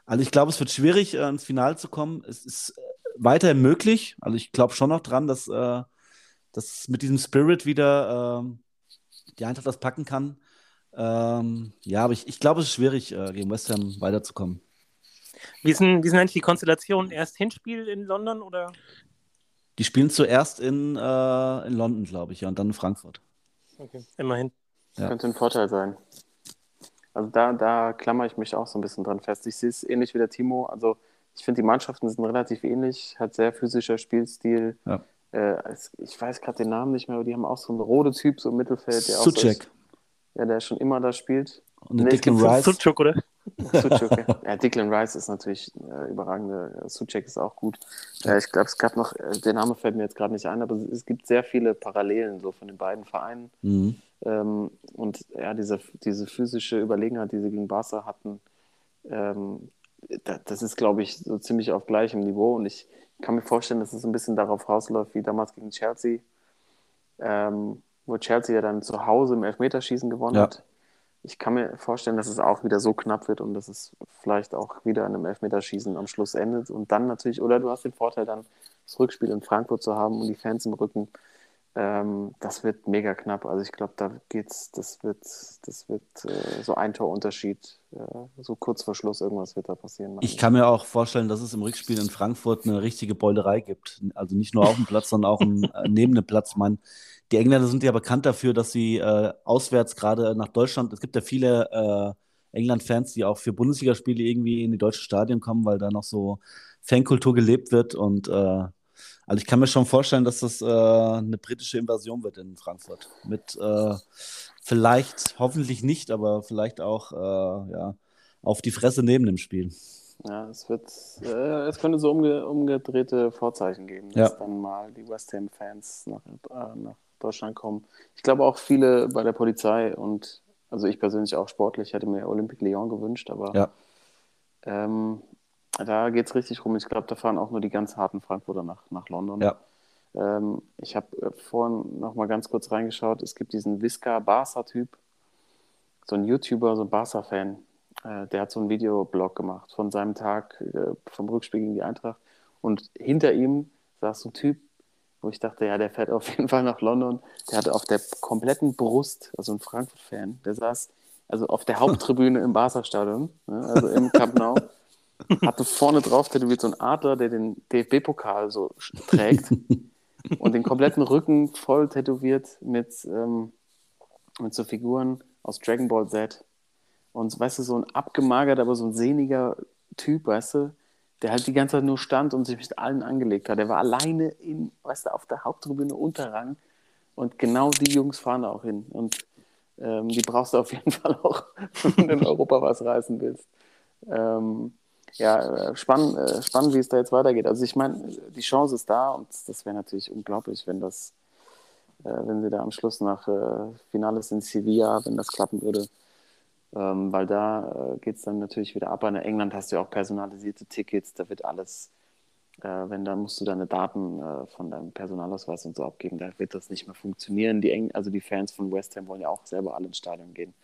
also ich glaube, es wird schwierig, ins Finale zu kommen. Es ist weiterhin möglich. Also ich glaube schon noch dran, dass, äh, dass mit diesem Spirit wieder äh, die Eintracht das packen kann. Ähm, ja, aber ich, ich glaube, es ist schwierig, äh, gegen West Ham weiterzukommen. Wie sind, wie sind eigentlich die Konstellationen? Erst Hinspiel in London oder? Die spielen zuerst in, äh, in London, glaube ich, ja, und dann in Frankfurt. Okay, immerhin. Ja. Könnte ein Vorteil sein. Also da, da klammer ich mich auch so ein bisschen dran fest. Ich sehe es ähnlich wie der Timo. Also ich finde, die Mannschaften sind relativ ähnlich, hat sehr physischer Spielstil. Ja. Äh, ich weiß gerade den Namen nicht mehr, aber die haben auch so einen roten Typ so im Mittelfeld. Der auch so Suchek ja, der schon immer da spielt. und den Nee, Declan Rice. Suchuk, oder? Suchek, ja. ja, Declan Rice ist natürlich äh, überragende. Suchek ist auch gut. Ja, ich glaube, es gab noch, äh, der Name fällt mir jetzt gerade nicht ein, aber es, es gibt sehr viele Parallelen so von den beiden Vereinen. Mhm. Ähm, und ja, diese, diese physische Überlegenheit, die sie gegen Barca hatten, ähm, das ist, glaube ich, so ziemlich auf gleichem Niveau. Und ich kann mir vorstellen, dass es ein bisschen darauf rausläuft, wie damals gegen Chelsea, ähm, wo Chelsea ja dann zu Hause im Elfmeterschießen gewonnen Ja. hat. Ich kann mir vorstellen, dass es auch wieder so knapp wird und dass es vielleicht auch wieder in einem Elfmeterschießen am Schluss endet. Und dann natürlich, oder du hast den Vorteil, dann das Rückspiel in Frankfurt zu haben und die Fans im Rücken. Ähm, das wird mega knapp. Also ich glaube, da geht's, das wird, das wird äh, so ein Torunterschied, äh, so kurz vor Schluss irgendwas wird da passieren. Ich kann mir auch vorstellen, dass es im Rückspiel in Frankfurt eine richtige Beulerei gibt. Also nicht nur auf dem Platz, sondern auch im, äh, neben dem Platz. Ich meine, die Engländer sind ja bekannt dafür, dass sie äh, auswärts gerade nach Deutschland, es gibt ja viele äh, England-Fans, die auch für Bundesligaspiele irgendwie in die deutschen Stadien kommen, weil da noch so Fankultur gelebt wird. Und äh, also ich kann mir schon vorstellen, dass das äh, eine britische Invasion wird in Frankfurt. Mit äh, vielleicht, hoffentlich nicht, aber vielleicht auch äh, ja, auf die Fresse neben dem Spiel. Ja, es wird, äh, es könnte so umge umgedrehte Vorzeichen geben, dass Ja. dann mal die West Ham-Fans nach, äh, nach Deutschland kommen. Ich glaube auch viele bei der Polizei und also ich persönlich auch sportlich hätte mir Olympique Lyon gewünscht, aber Ja. ähm, da geht es richtig rum. Ich glaube, da fahren auch nur die ganz harten Frankfurter nach, nach London. Ja. Ähm, ich habe äh, vorhin noch mal ganz kurz reingeschaut. Es gibt diesen Visca Barca-Typ, so ein YouTuber, so ein Barca-Fan. Äh, der hat so einen Videoblog gemacht von seinem Tag äh, vom Rückspiel gegen die Eintracht. Und hinter ihm saß so ein Typ, wo ich dachte, ja, der fährt auf jeden Fall nach London. Der hatte auf der kompletten Brust, also ein Frankfurt-Fan, der saß also auf der Haupttribüne im Barca-Stadion, ne, also im Camp Nou, hatte vorne drauf tätowiert so ein Adler, der den DFB-Pokal so trägt und den kompletten Rücken voll tätowiert mit, ähm, mit so Figuren aus Dragon Ball Z. Und weißt du, so ein abgemagert, aber so ein sehniger Typ, weißt du, der halt die ganze Zeit nur stand und sich mit allen angelegt hat. Der war alleine in, weißt du, auf der Haupttribüne Unterrang. Und genau die Jungs fahren da auch hin. Und ähm, die brauchst du auf jeden Fall auch, wenn du in Europa was reißen willst. Ähm, ja, äh, spannend, äh, spannend, wie es da jetzt weitergeht. Also ich meine, die Chance ist da und das wäre natürlich unglaublich, wenn das, äh, wenn sie da am Schluss nach äh, Finales in Sevilla, wenn das klappen würde. Ähm, weil da äh, geht es dann natürlich wieder ab. In England hast du ja auch personalisierte Tickets, da wird alles, äh, wenn da musst du deine Daten äh, von deinem Personalausweis und so abgeben, da wird das nicht mehr funktionieren. Die Eng also die Fans von West Ham wollen ja auch selber alle ins Stadion gehen.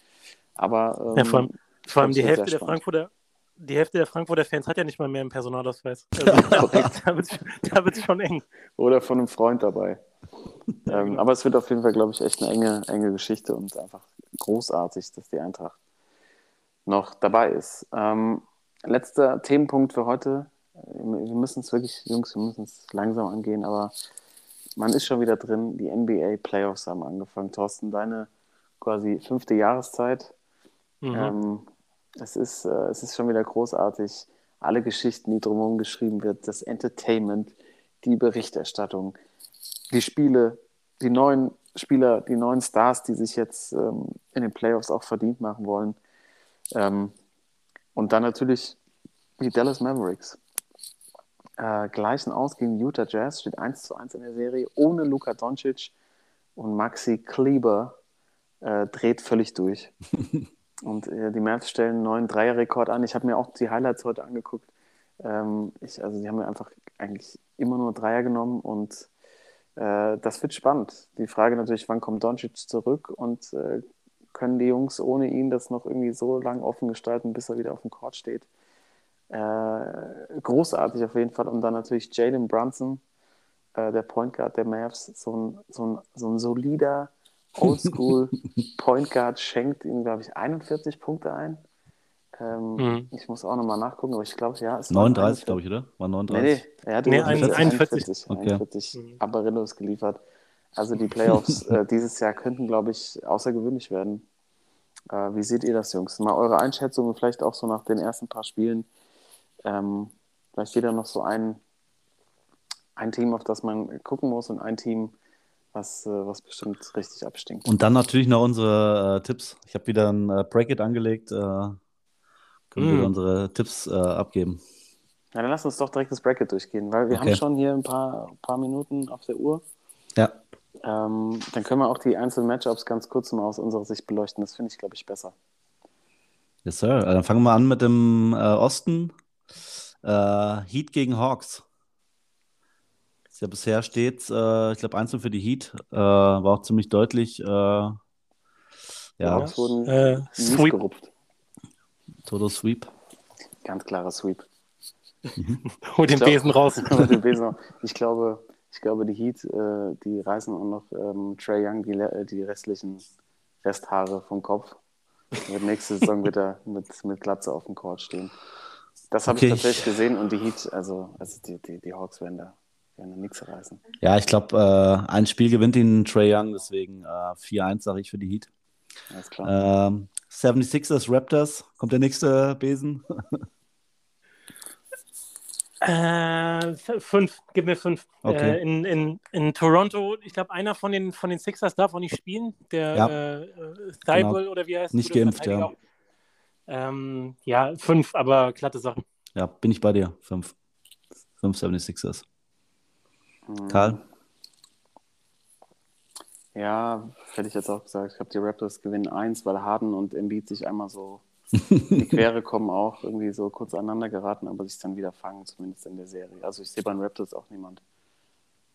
Aber ähm, Ja, vor allem, vor allem die Hälfte der. Frankfurter, die Hälfte der Frankfurter Fans hat ja nicht mal mehr einen Personalausweis. Also, da wird es schon eng. oder von einem Freund dabei. ähm, aber es wird auf jeden Fall, glaube ich, echt eine enge, enge Geschichte und einfach großartig, dass die Eintracht noch dabei ist. Ähm, letzter Themenpunkt für heute. Wir müssen es wirklich, Jungs, wir müssen es langsam angehen, aber man ist schon wieder drin. Die NBA Playoffs haben angefangen. Thorsten, deine quasi fünfte Jahreszeit. Mhm. Ähm, es, ist, äh, es ist schon wieder großartig. Alle Geschichten, die drumherum geschrieben wird, das Entertainment, die Berichterstattung, die Spiele, die neuen Spieler, die neuen Stars, die sich jetzt ähm, in den Playoffs auch verdient machen wollen. Ähm, und dann natürlich die Dallas Mavericks. Äh, gleichen aus gegen Utah Jazz, steht 1 zu 1 in der Serie, ohne Luka Doncic und Maxi Kleber äh, dreht völlig durch. Und äh, die Mavs stellen einen neuen Dreierrekord an. Ich habe mir auch die Highlights heute angeguckt. Ähm, ich, also die haben mir einfach eigentlich immer nur Dreier genommen und äh, das wird spannend. Die Frage natürlich, wann kommt Doncic zurück und äh, können die Jungs ohne ihn das noch irgendwie so lang offen gestalten, bis er wieder auf dem Court steht. Äh, großartig auf jeden Fall. Und dann natürlich Jalen Brunson, äh, der Point Guard der Mavs, so ein, so ein, so ein solider Oldschool Point Guard, schenkt ihm, glaube ich, 41 Punkte ein. Ähm, Mhm. Ich muss auch nochmal nachgucken, aber ich glaube, ja. Es 39, glaube ich, oder? War 39. Nee, nee, er hat Nee, über 41. 41, Okay. 41 Mhm. Apparillos geliefert. Also die Playoffs äh, dieses Jahr könnten, glaube ich, außergewöhnlich werden. Äh, wie seht ihr das, Jungs? Mal eure Einschätzung und vielleicht auch so nach den ersten paar Spielen. Ähm, vielleicht jeder noch so ein, ein Team, auf das man gucken muss und ein Team, was, äh, was bestimmt richtig abstinkt. Und dann natürlich noch unsere äh, Tipps. Ich habe wieder ein äh, Bracket angelegt. Äh, können wir Mm. wieder unsere Tipps äh, abgeben. Ja, dann lass uns doch direkt das Bracket durchgehen, weil wir Okay. haben schon hier ein paar, paar Minuten auf der Uhr. Ja. Ähm, dann können wir auch die einzelnen Matchups ganz kurz mal aus unserer Sicht beleuchten. Das finde ich, glaube ich, besser. Yes, Sir. Äh, Dann fangen wir an mit dem Osten. Heat gegen Hawks. Ist ja bisher steht, äh, ich glaube, einzeln für die Heat. Äh, war auch ziemlich deutlich. Äh, ja, Die Hawks wurden Äh, Sweep. gerupft. Total Sweep. Ganz klarer Sweep. Hol den Ich glaub- Besen raus. Dem Besen. ich, glaube, ich glaube, die Heat, äh, die reißen auch noch ähm, Trey Young die, äh, die restlichen Resthaare vom Kopf. Wird nächste Saison wieder mit, mit Glatze auf dem Court stehen. Das habe Okay, ich ich- tatsächlich gesehen und die Heat, also, also die, die, die Hawks werden da, werden nichts reißen. Ja, ich glaube, äh, ein Spiel gewinnt ihn Trey Young, deswegen äh, 4-1 sage ich für die Heat. Alles klar. Ähm, 76ers Raptors, kommt der nächste Besen? Äh, fünf, gib mir fünf. Okay. Äh, in, in, in Toronto, ich glaube, einer von den, von den Sixers darf auch nicht spielen. Der Ja. äh, äh, Thibault oder wie heißt Nicht geimpft, auch. Ähm, ja, fünf, aber glatte Sachen. Ja, bin ich bei dir. 5. 5 76ers. Mhm. Karl? Ja, hätte ich jetzt auch gesagt. Ich glaube, die Raptors gewinnen eins, weil Harden und Embiid sich einmal so die Quere kommen, auch irgendwie so kurz aneinander geraten, aber sich dann wieder fangen, zumindest in der Serie. Also ich sehe bei den Raptors auch niemand,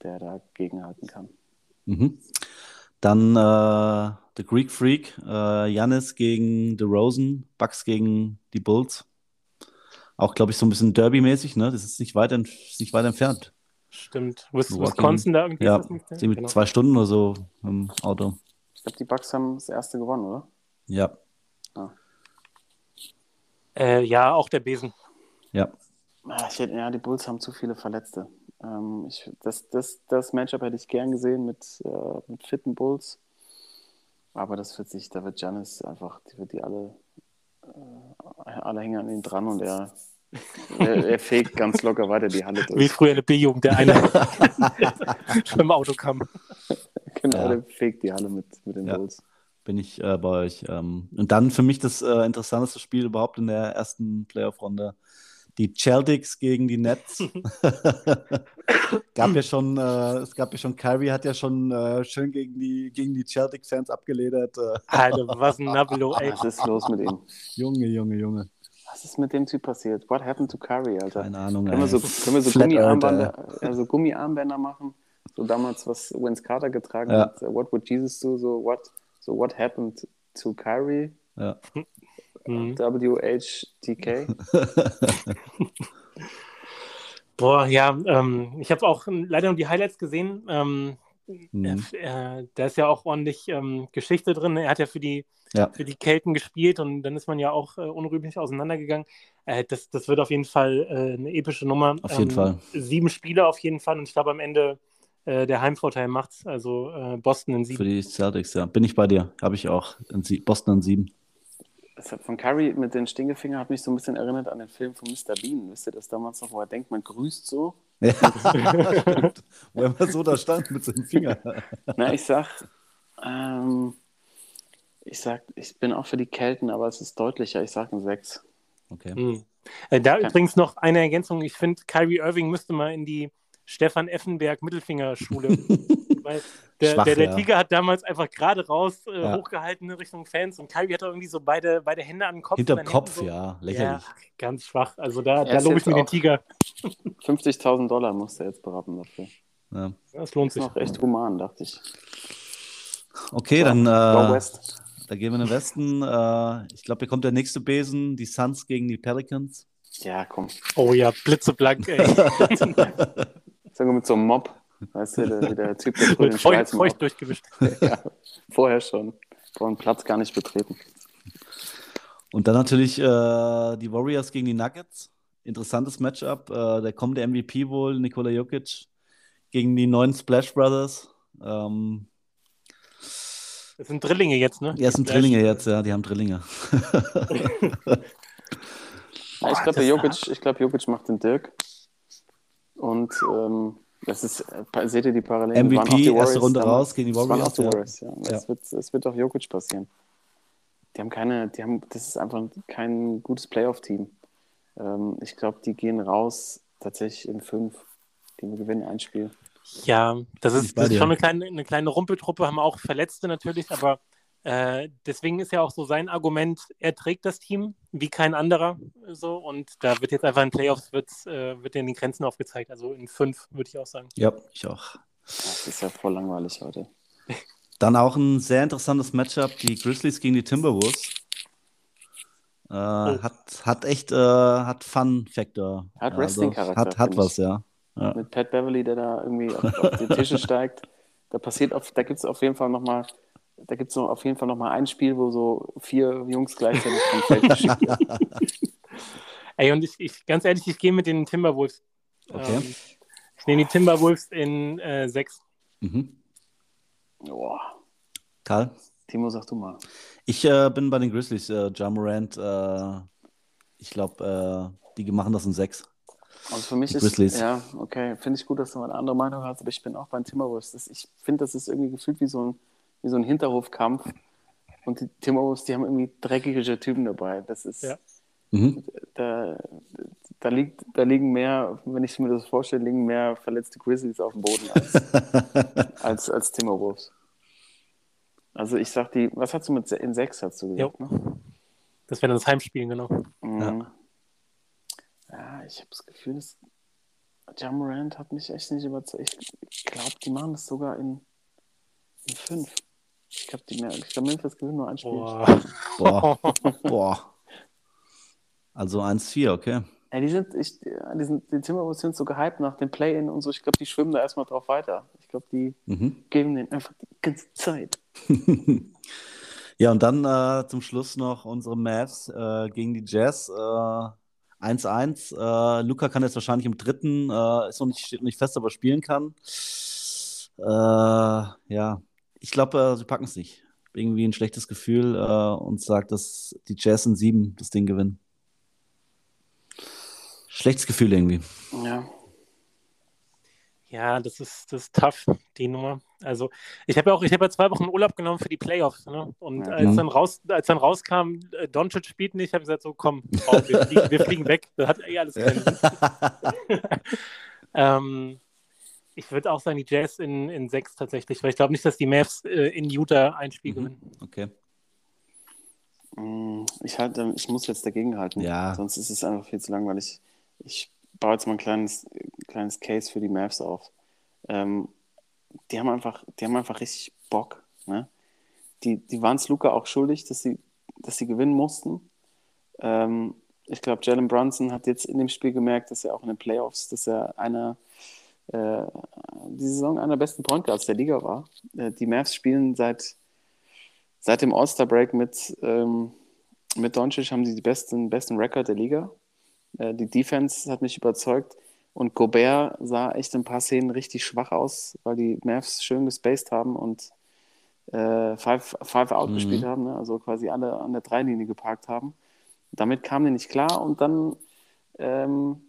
der da gegenhalten kann. Mhm. Dann äh, The Greek Freak, äh, Giannis gegen The Rosen, Bucks gegen die Bulls. Auch, glaube ich, so ein bisschen Derby-mäßig, ne? Das ist nicht weit, nicht weit entfernt. Stimmt. Wisconsin da irgendwie Ja, nicht? irgendwie Genau. zwei Stunden oder so im Auto. Ich glaube, die Bucks haben das erste gewonnen, oder? Ja, Äh, ja, auch der Besen. ja. Ah, Ich hätte, ja, die Bulls haben zu viele Verletzte. Ähm, ich, das, das, das Matchup hätte ich gern gesehen mit, äh, mit fitten Bulls. Aber das wird sich, da wird Giannis einfach, die wird die alle, äh, alle hängen an ihm dran und er, er, er fegt ganz locker weiter die Halle Wie durch. früher eine B-Jugend, der eine schon im Auto kam. Genau, Ja. der fegt die Halle mit, mit den Ja. Bulls. Bin ich äh, bei euch. Ähm, und dann für mich das äh, interessanteste Spiel überhaupt in der ersten Playoff-Runde. Die Celtics gegen die Nets. gab ja schon, äh, es gab ja schon, Kyrie hat ja schon äh, schön gegen die, gegen die Celtics-Fans abgeledert. Äh, Alter, was ein Nabelo, ey. Was ist los mit ihm? Junge, Junge, Junge. Was ist mit dem Typ passiert? What happened to Curry, Alter? Keine Ahnung. Können wir ey. so, können wir so Gummiarmbänder, ja, so Gummiarmbänder machen? So damals, was Vince Carter getragen Ja. hat. uh, What would Jesus do? So what, so what happened to Kyrie? Ja. Mhm. WHTK? Boah, ja, ähm, ich habe auch ähm, leider nur die Highlights gesehen. Ähm, Mhm. äh, da ist ja auch ordentlich ähm, Geschichte drin. Er hat ja für die, Ja. für die Kelten gespielt und dann ist man ja auch äh, unrühmlich auseinandergegangen. Äh, das, das wird auf jeden Fall äh, eine epische Nummer. Auf jeden Fall. Sieben Spiele auf jeden Fall und ich glaube am Ende äh, der Heimvorteil macht's. Also äh, Boston in Für sieben. die Celtics, ja. Bin ich bei dir. Habe ich auch. In Sie Boston an sieben. Das hat von Curry mit den Stinkefinger hat mich so ein bisschen erinnert an den Film von Mr. Bean. Wisst ihr das damals noch, wo er denkt, man grüßt so? Ja, stimmt. Wo er immer so da stand mit seinem Finger. Na, ich sag, ähm, ich sag, ich bin auch für die Kelten, aber es ist deutlicher. Ich sag ein 6. Okay. Mhm. Äh, da übrigens noch eine Ergänzung. Ich finde, Kyrie Irving müsste mal in die Stefan Effenberg Mittelfingerschule. Weil der, Schwach, der, der ja. Tiger hat damals einfach gerade raus äh, Ja. hochgehalten in Richtung Fans und Kalbi hat da irgendwie so beide, beide Hände an den Kopf. Hinterm Kopf, so, ja, lächerlich. Ja, ganz schwach. Also da, Er da ist lobe ich mir den Tiger. 50.000 Dollar muss er jetzt berappen dafür. Ja. Das lohnt Ist sich. noch echt human, dachte ich. Okay, dann äh, da gehen wir in den Westen. Äh, ich glaube, hier kommt der nächste Besen, die Suns gegen die Pelicans. Ja, komm. Oh ja, blitzeblank, ey. Sagen wir mit so einem Mob. Weißt du, der, der Typ, der früher den feucht, Schweiß feucht macht. durchgemischt. Ja, vorher schon. Brauchen Platz gar nicht betreten. Und dann natürlich äh, die Warriors gegen die Nuggets. Interessantes Matchup. Äh, der kommende MVP wohl, Nikola Jokic, gegen die neuen Splash Brothers. Ähm, Das sind Drillinge jetzt, ne? ja, es sind Drillinge jetzt, ja, die haben Drillinge. Ich glaube, Jokic, ich glaub, Jokic macht den Dirk. Und ähm, das ist, äh, seht ihr die Parallelen? MVP, die erste Warriors Runde damals. raus gegen die Warriors, die ja. Warriors, ja. Das, Ja. Wird, das wird auch Jokic passieren. Die haben keine, die haben, das ist einfach kein gutes Playoff-Team. Ähm, ich glaube, die gehen raus tatsächlich in fünf. Die gewinnen ein Spiel. Ja, das ist, das ist schon eine kleine, eine kleine Rumpeltruppe, haben auch Verletzte natürlich, aber äh, deswegen ist ja auch so sein Argument, er trägt das Team wie kein anderer. So, und da wird jetzt einfach in Playoffs wird, äh, wird in die Grenzen aufgezeigt. Also in fünf, würde ich auch sagen. Ja, ich auch. Das ist ja voll langweilig heute. Dann auch ein sehr interessantes Matchup, die Grizzlies gegen die Timberwolves. Äh, hat, hat echt, äh, hat Fun-Factor. Hat Ja, Wrestling-Charakter, Hat, hat finde was, ja. ja. Mit Pat Beverly, der da irgendwie auf, auf die Tische steigt. Da passiert auf, da gibt es auf jeden Fall nochmal, da gibt es noch auf jeden Fall nochmal ein Spiel, wo so vier Jungs gleichzeitig vom Feld geschickt werden. Ey, und ich, ich ganz ehrlich, ich gehe mit den Timberwolves. Okay. Ähm, ich nehme die Timberwolves in äh, sechs. Mhm. Boah. Karl? Timo, sag du mal. Ich äh, bin bei den Grizzlies. Äh, Ja Morant, äh, ich glaube, äh, die machen das in sechs. Also für mich Die ist, Grizzlies. ja, okay, finde ich gut, dass du mal eine andere Meinung hast, aber ich bin auch beim Timberwolves. Das, ich finde, das ist irgendwie gefühlt wie so ein, wie so ein Hinterhofkampf. Und die Timberwolves, die haben irgendwie dreckige Typen dabei. Das ist, Ja. Mhm. da, da, liegt, da liegen mehr, wenn ich mir das vorstelle, liegen mehr verletzte Grizzlies auf dem Boden als, als, als Timberwolves. Also ich sag die, was hast du mit in sechs, hast du gesagt, ne? Das wäre dann das Heimspiel, genau. Mhm. Ja, ich habe das Gefühl, dass Jamorant hat mich echt nicht überzeugt. Ich glaube, die machen das sogar in, in fünf. Ich glaube, die mehr, ich glaube, Memphis gewinnt nur ein Spiel. Boah. Boah. Boah. Also 1-4, okay. Ja, die sind, ich, die, sind, die Timberwolves sind so gehypt nach dem Play-In und so. Ich glaube, die schwimmen da erstmal drauf weiter. Ich glaube, die Mhm. geben den einfach die ganze Zeit. Ja, und dann äh, zum Schluss noch unsere Mavs äh, gegen die Jazz. Äh, 1-1. Äh, Luca kann jetzt wahrscheinlich im dritten, äh, ist noch nicht, steht noch nicht fest, aber spielen kann. Äh, ja, ich glaube, äh, sie packen es nicht. Irgendwie ein schlechtes Gefühl äh, und sagt, dass die Jazz in sieben das Ding gewinnen. Schlechtes Gefühl irgendwie. Ja. Ja, das ist, das ist tough, die Nummer. Also, ich habe ja auch, ich habe ja zwei Wochen Urlaub genommen für die Playoffs, ne? Und Ja. als, Mhm. dann raus, als dann rauskam, äh, Doncic spielt nicht, habe ich gesagt, so komm, Frau, wir, fliegen, wir fliegen weg. Das hat eh alles keinen Sinn. ähm, ich würde auch sagen, die Jazz in, in sechs tatsächlich, weil ich glaube nicht, dass die Mavs äh, in Utah ein Spiel Mhm. gewinnen. Okay. Mm, Ich, halte, ich muss jetzt dagegen halten. Ja. Sonst ist es einfach viel zu langweilig. Ich baue jetzt mal ein kleines, kleines Case für die Mavs auf. Ähm, die, haben einfach, die haben einfach richtig Bock. Ne? Die, die waren es Luca auch schuldig, dass sie, dass sie gewinnen mussten. Ähm, ich glaube, Jalen Brunson hat jetzt in dem Spiel gemerkt, dass er auch in den Playoffs, dass er einer äh, die Saison einer der besten Point Guards der Liga war. Äh, die Mavs spielen seit, seit dem All-Star-Break mit, ähm, mit Doncic haben sie die besten, besten Rekord der Liga. Äh, die Defense hat mich überzeugt und Gobert sah echt in ein paar Szenen richtig schwach aus, weil die Mavs schön gespaced haben und äh, Five, five Out Mhm. gespielt haben, ne? also quasi alle an der Dreilinie geparkt haben. Damit kamen die nicht klar und dann, ähm,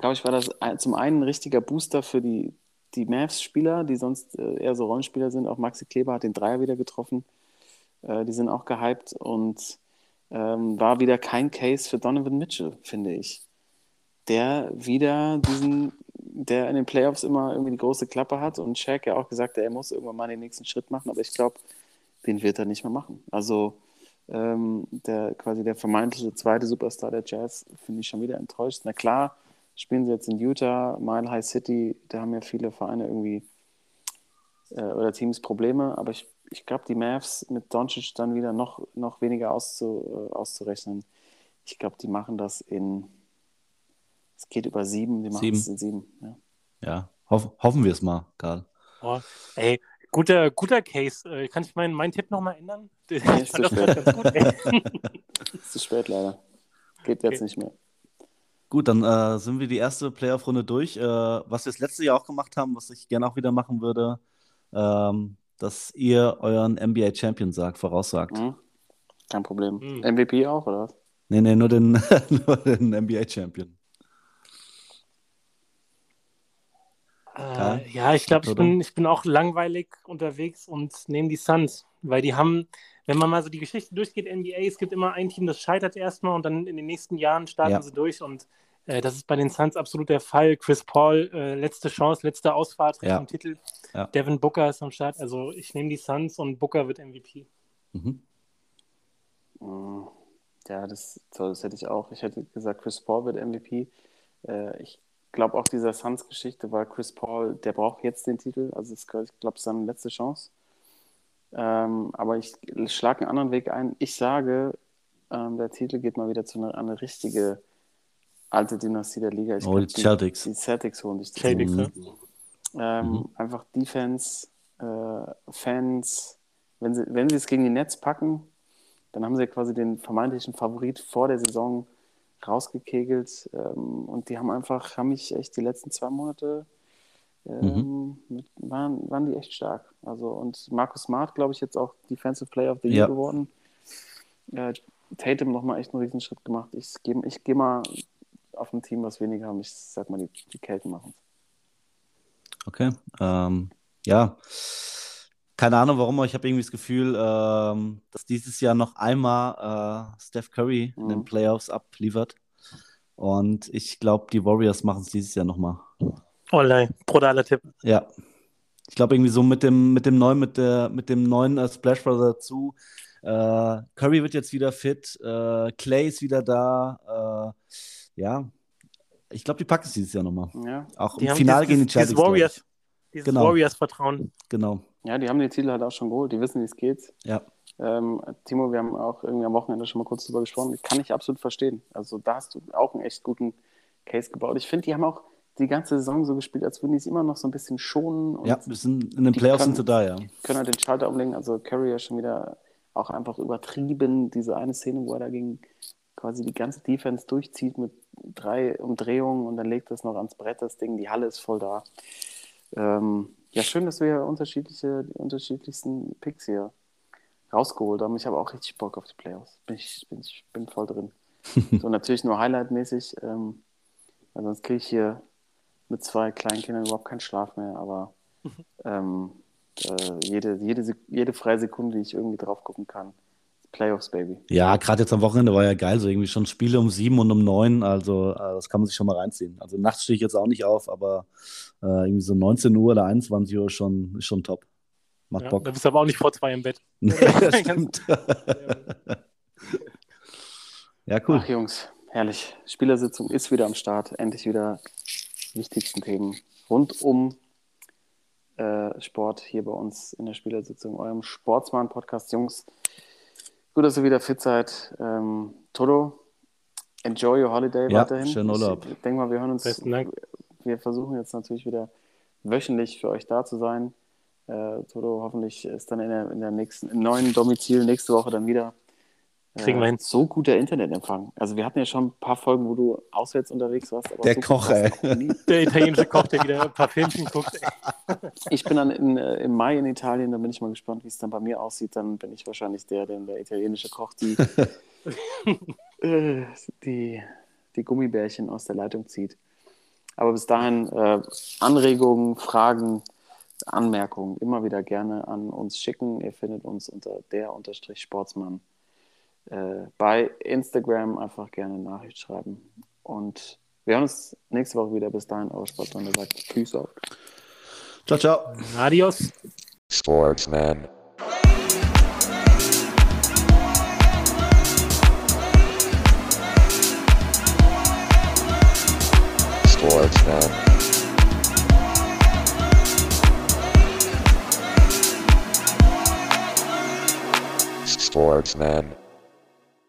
glaube ich, war das zum einen ein richtiger Booster für die, die Mavs-Spieler, die sonst äh, eher so Rollenspieler sind. Auch Maxi Kleber hat den Dreier wieder getroffen. Äh, die sind auch gehypt und ähm, war wieder kein Case für Donovan Mitchell, finde ich. Der wieder diesen der in den Playoffs immer irgendwie die große Klappe hat und Shaq ja auch gesagt, hat, er muss irgendwann mal den nächsten Schritt machen, aber ich glaube, den wird er nicht mehr machen. Also ähm, der quasi der vermeintliche zweite Superstar der Jazz finde ich schon wieder enttäuscht. Na klar, spielen sie jetzt in Utah, Mile High City, da haben ja viele Vereine irgendwie äh, oder Teams Probleme, aber ich, ich glaube, die Mavs mit Doncic dann wieder noch, noch weniger auszu, äh, auszurechnen. Ich glaube, die machen das in, es geht über sieben, die machen Sieben. es in sieben. Ja. Ja, hoff, hoffen wir es mal, Karl. Oh, ey, guter, guter Case. Äh, kann ich meinen, meinen Tipp nochmal ändern? Ist zu spät. Ist zu spät leider. Geht jetzt Okay. nicht mehr. Gut, dann äh, sind wir die erste Playoff-Runde durch. Äh, was wir das letzte Jahr auch gemacht haben, was ich gerne auch wieder machen würde, ähm, dass ihr euren NBA-Champion sagt, voraussagt. Mhm. Kein Problem. Mhm. MVP auch, oder was? Nee, nee, nur den, nur den NBA-Champion. Äh, ja, ich glaube, ich bin, ich bin auch langweilig unterwegs und nehme die Suns, weil die haben, wenn man mal so die Geschichte durchgeht, NBA, es gibt immer ein Team, das scheitert erstmal und dann in den nächsten Jahren starten Ja. sie durch und äh, das ist bei den Suns absolut der Fall. Chris Paul, äh, letzte Chance, letzte Ausfahrt Ja. Richtung Titel. Ja. Devin Booker ist am Start. Also ich nehme die Suns und Booker wird MVP. Mhm. Mhm. Ja, das, das hätte ich auch. Ich hätte gesagt, Chris Paul wird MVP. Äh, ich glaube auch dieser Suns-Geschichte war Chris Paul, der braucht jetzt den Titel. Also es ist, ich glaube, seine letzte Chance. Ähm, aber ich schlage einen anderen Weg ein. Ich sage, ähm, der Titel geht mal wieder zu einer, eine richtige alte Dynastie der Liga. Ich Oh, glaub, die Celtics. Die Celtics holen sich das. Celtics, Mhm. ja. Ähm, Einfach Defense, äh, Fans. Wenn sie, wenn sie es gegen die Nets packen, dann haben sie quasi den vermeintlichen Favorit vor der Saison rausgekegelt. Ähm, und die haben einfach, haben mich echt die letzten zwei Monate, ähm, mit, waren, waren die echt stark. Also, und Markus Smart, glaube ich, jetzt auch Defensive Player of the Year Ja. geworden. Äh, Tatum nochmal echt einen Riesenschritt gemacht. Ich gehe ich geh mal auf ein Team, was weniger haben. Ich sag mal, die, die Kelten machen Okay. Ähm, ja. Keine Ahnung warum, aber ich habe irgendwie das Gefühl, ähm, dass dieses Jahr noch einmal äh, Steph Curry in den Mhm. Playoffs abliefert. Und ich glaube, die Warriors machen es dieses Jahr nochmal. Oh nein, brutaler Tipp. Ja. Ich glaube irgendwie so mit dem, mit dem neuen, mit der, mit dem neuen äh, Splash Brother dazu. Äh, Curry wird jetzt wieder fit, äh, Clay ist wieder da. Äh, ja. Ich glaube, die packen es dieses Jahr nochmal. Ja. Auch Die im Finale gegen die Celtics. Warriors, dieses Genau. Warriors-Vertrauen. Genau. Ja, die haben die Titel halt auch schon geholt. Die wissen, wie es geht. Ja. Ähm, Timo, wir haben auch irgendwie am Wochenende schon mal kurz drüber gesprochen. Ich kann ich absolut verstehen. Also da hast du auch einen echt guten Case gebaut. Ich finde, die haben auch die ganze Saison so gespielt, als würden die es immer noch so ein bisschen schonen und Ja, wir sind in den Playoffs können- sind sie da, ja. können halt den Schalter umlegen. Also Curry ja schon wieder auch einfach übertrieben. Diese eine Szene, wo er dagegen quasi die ganze Defense durchzieht mit drei Umdrehungen und dann legt es noch ans Brett, das Ding. Die Halle ist voll da. Ähm, ja, schön, dass wir unterschiedliche, die unterschiedlichsten Picks hier rausgeholt haben. Ich habe auch richtig Bock auf die Playoffs. Bin ich bin, ich bin voll drin. so natürlich nur Highlight-mäßig, ähm, weil sonst kriege ich hier mit zwei kleinen Kindern überhaupt keinen Schlaf mehr, aber ähm, äh, jede, jede, jede freie Sekunde, die ich irgendwie drauf gucken kann, Playoffs, Baby. Ja, gerade jetzt am Wochenende war ja geil, so irgendwie schon Spiele um sieben und um neun, also äh, das kann man sich schon mal reinziehen. Also nachts stehe ich jetzt auch nicht auf, aber äh, irgendwie so 19 Uhr oder 21 Uhr ist schon, ist schon top. Macht Ja, Bock. da bist du aber auch nicht vor zwei im Bett. Nee, das stimmt. ja, cool. Ach Jungs, herrlich. Spielersitzung ist wieder am Start. Endlich wieder wichtigsten Themen rund um äh, Sport hier bei uns in der Spielersitzung, eurem Sportsmann-Podcast. Jungs, gut, dass ihr wieder fit seid. Ähm, Toto, enjoy your holiday Ja, weiterhin. schönen Urlaub. Ich denke mal, wir hören uns. Besten Dank. Wir versuchen jetzt natürlich wieder wöchentlich für euch da zu sein. Äh, Toto hoffentlich ist dann in der, in der nächsten, im neuen Domizil nächste Woche dann wieder. Kriegen wir hin. So guter Internetempfang. Also wir hatten ja schon ein paar Folgen, wo du auswärts unterwegs warst. Aber Der so Koch, ey. Der italienische Koch, der wieder ein paar Filmchen guckt. Ey. Ich bin dann in, äh, im Mai in Italien, da bin ich mal gespannt, wie es dann bei mir aussieht. Dann bin ich wahrscheinlich der, der der italienische Koch die, äh, die, die Gummibärchen aus der Leitung zieht. Aber bis dahin äh, Anregungen, Fragen, Anmerkungen immer wieder gerne an uns schicken. Ihr findet uns unter der Unterstrich Sportsmann. Äh, bei Instagram einfach gerne eine Nachricht schreiben. Und Wir hören uns nächste Woche wieder. Bis dahin, eure Sportsmann, sagt Peace out. Ciao, ciao. Adios. Sportsman. Sportsman. Sportsman.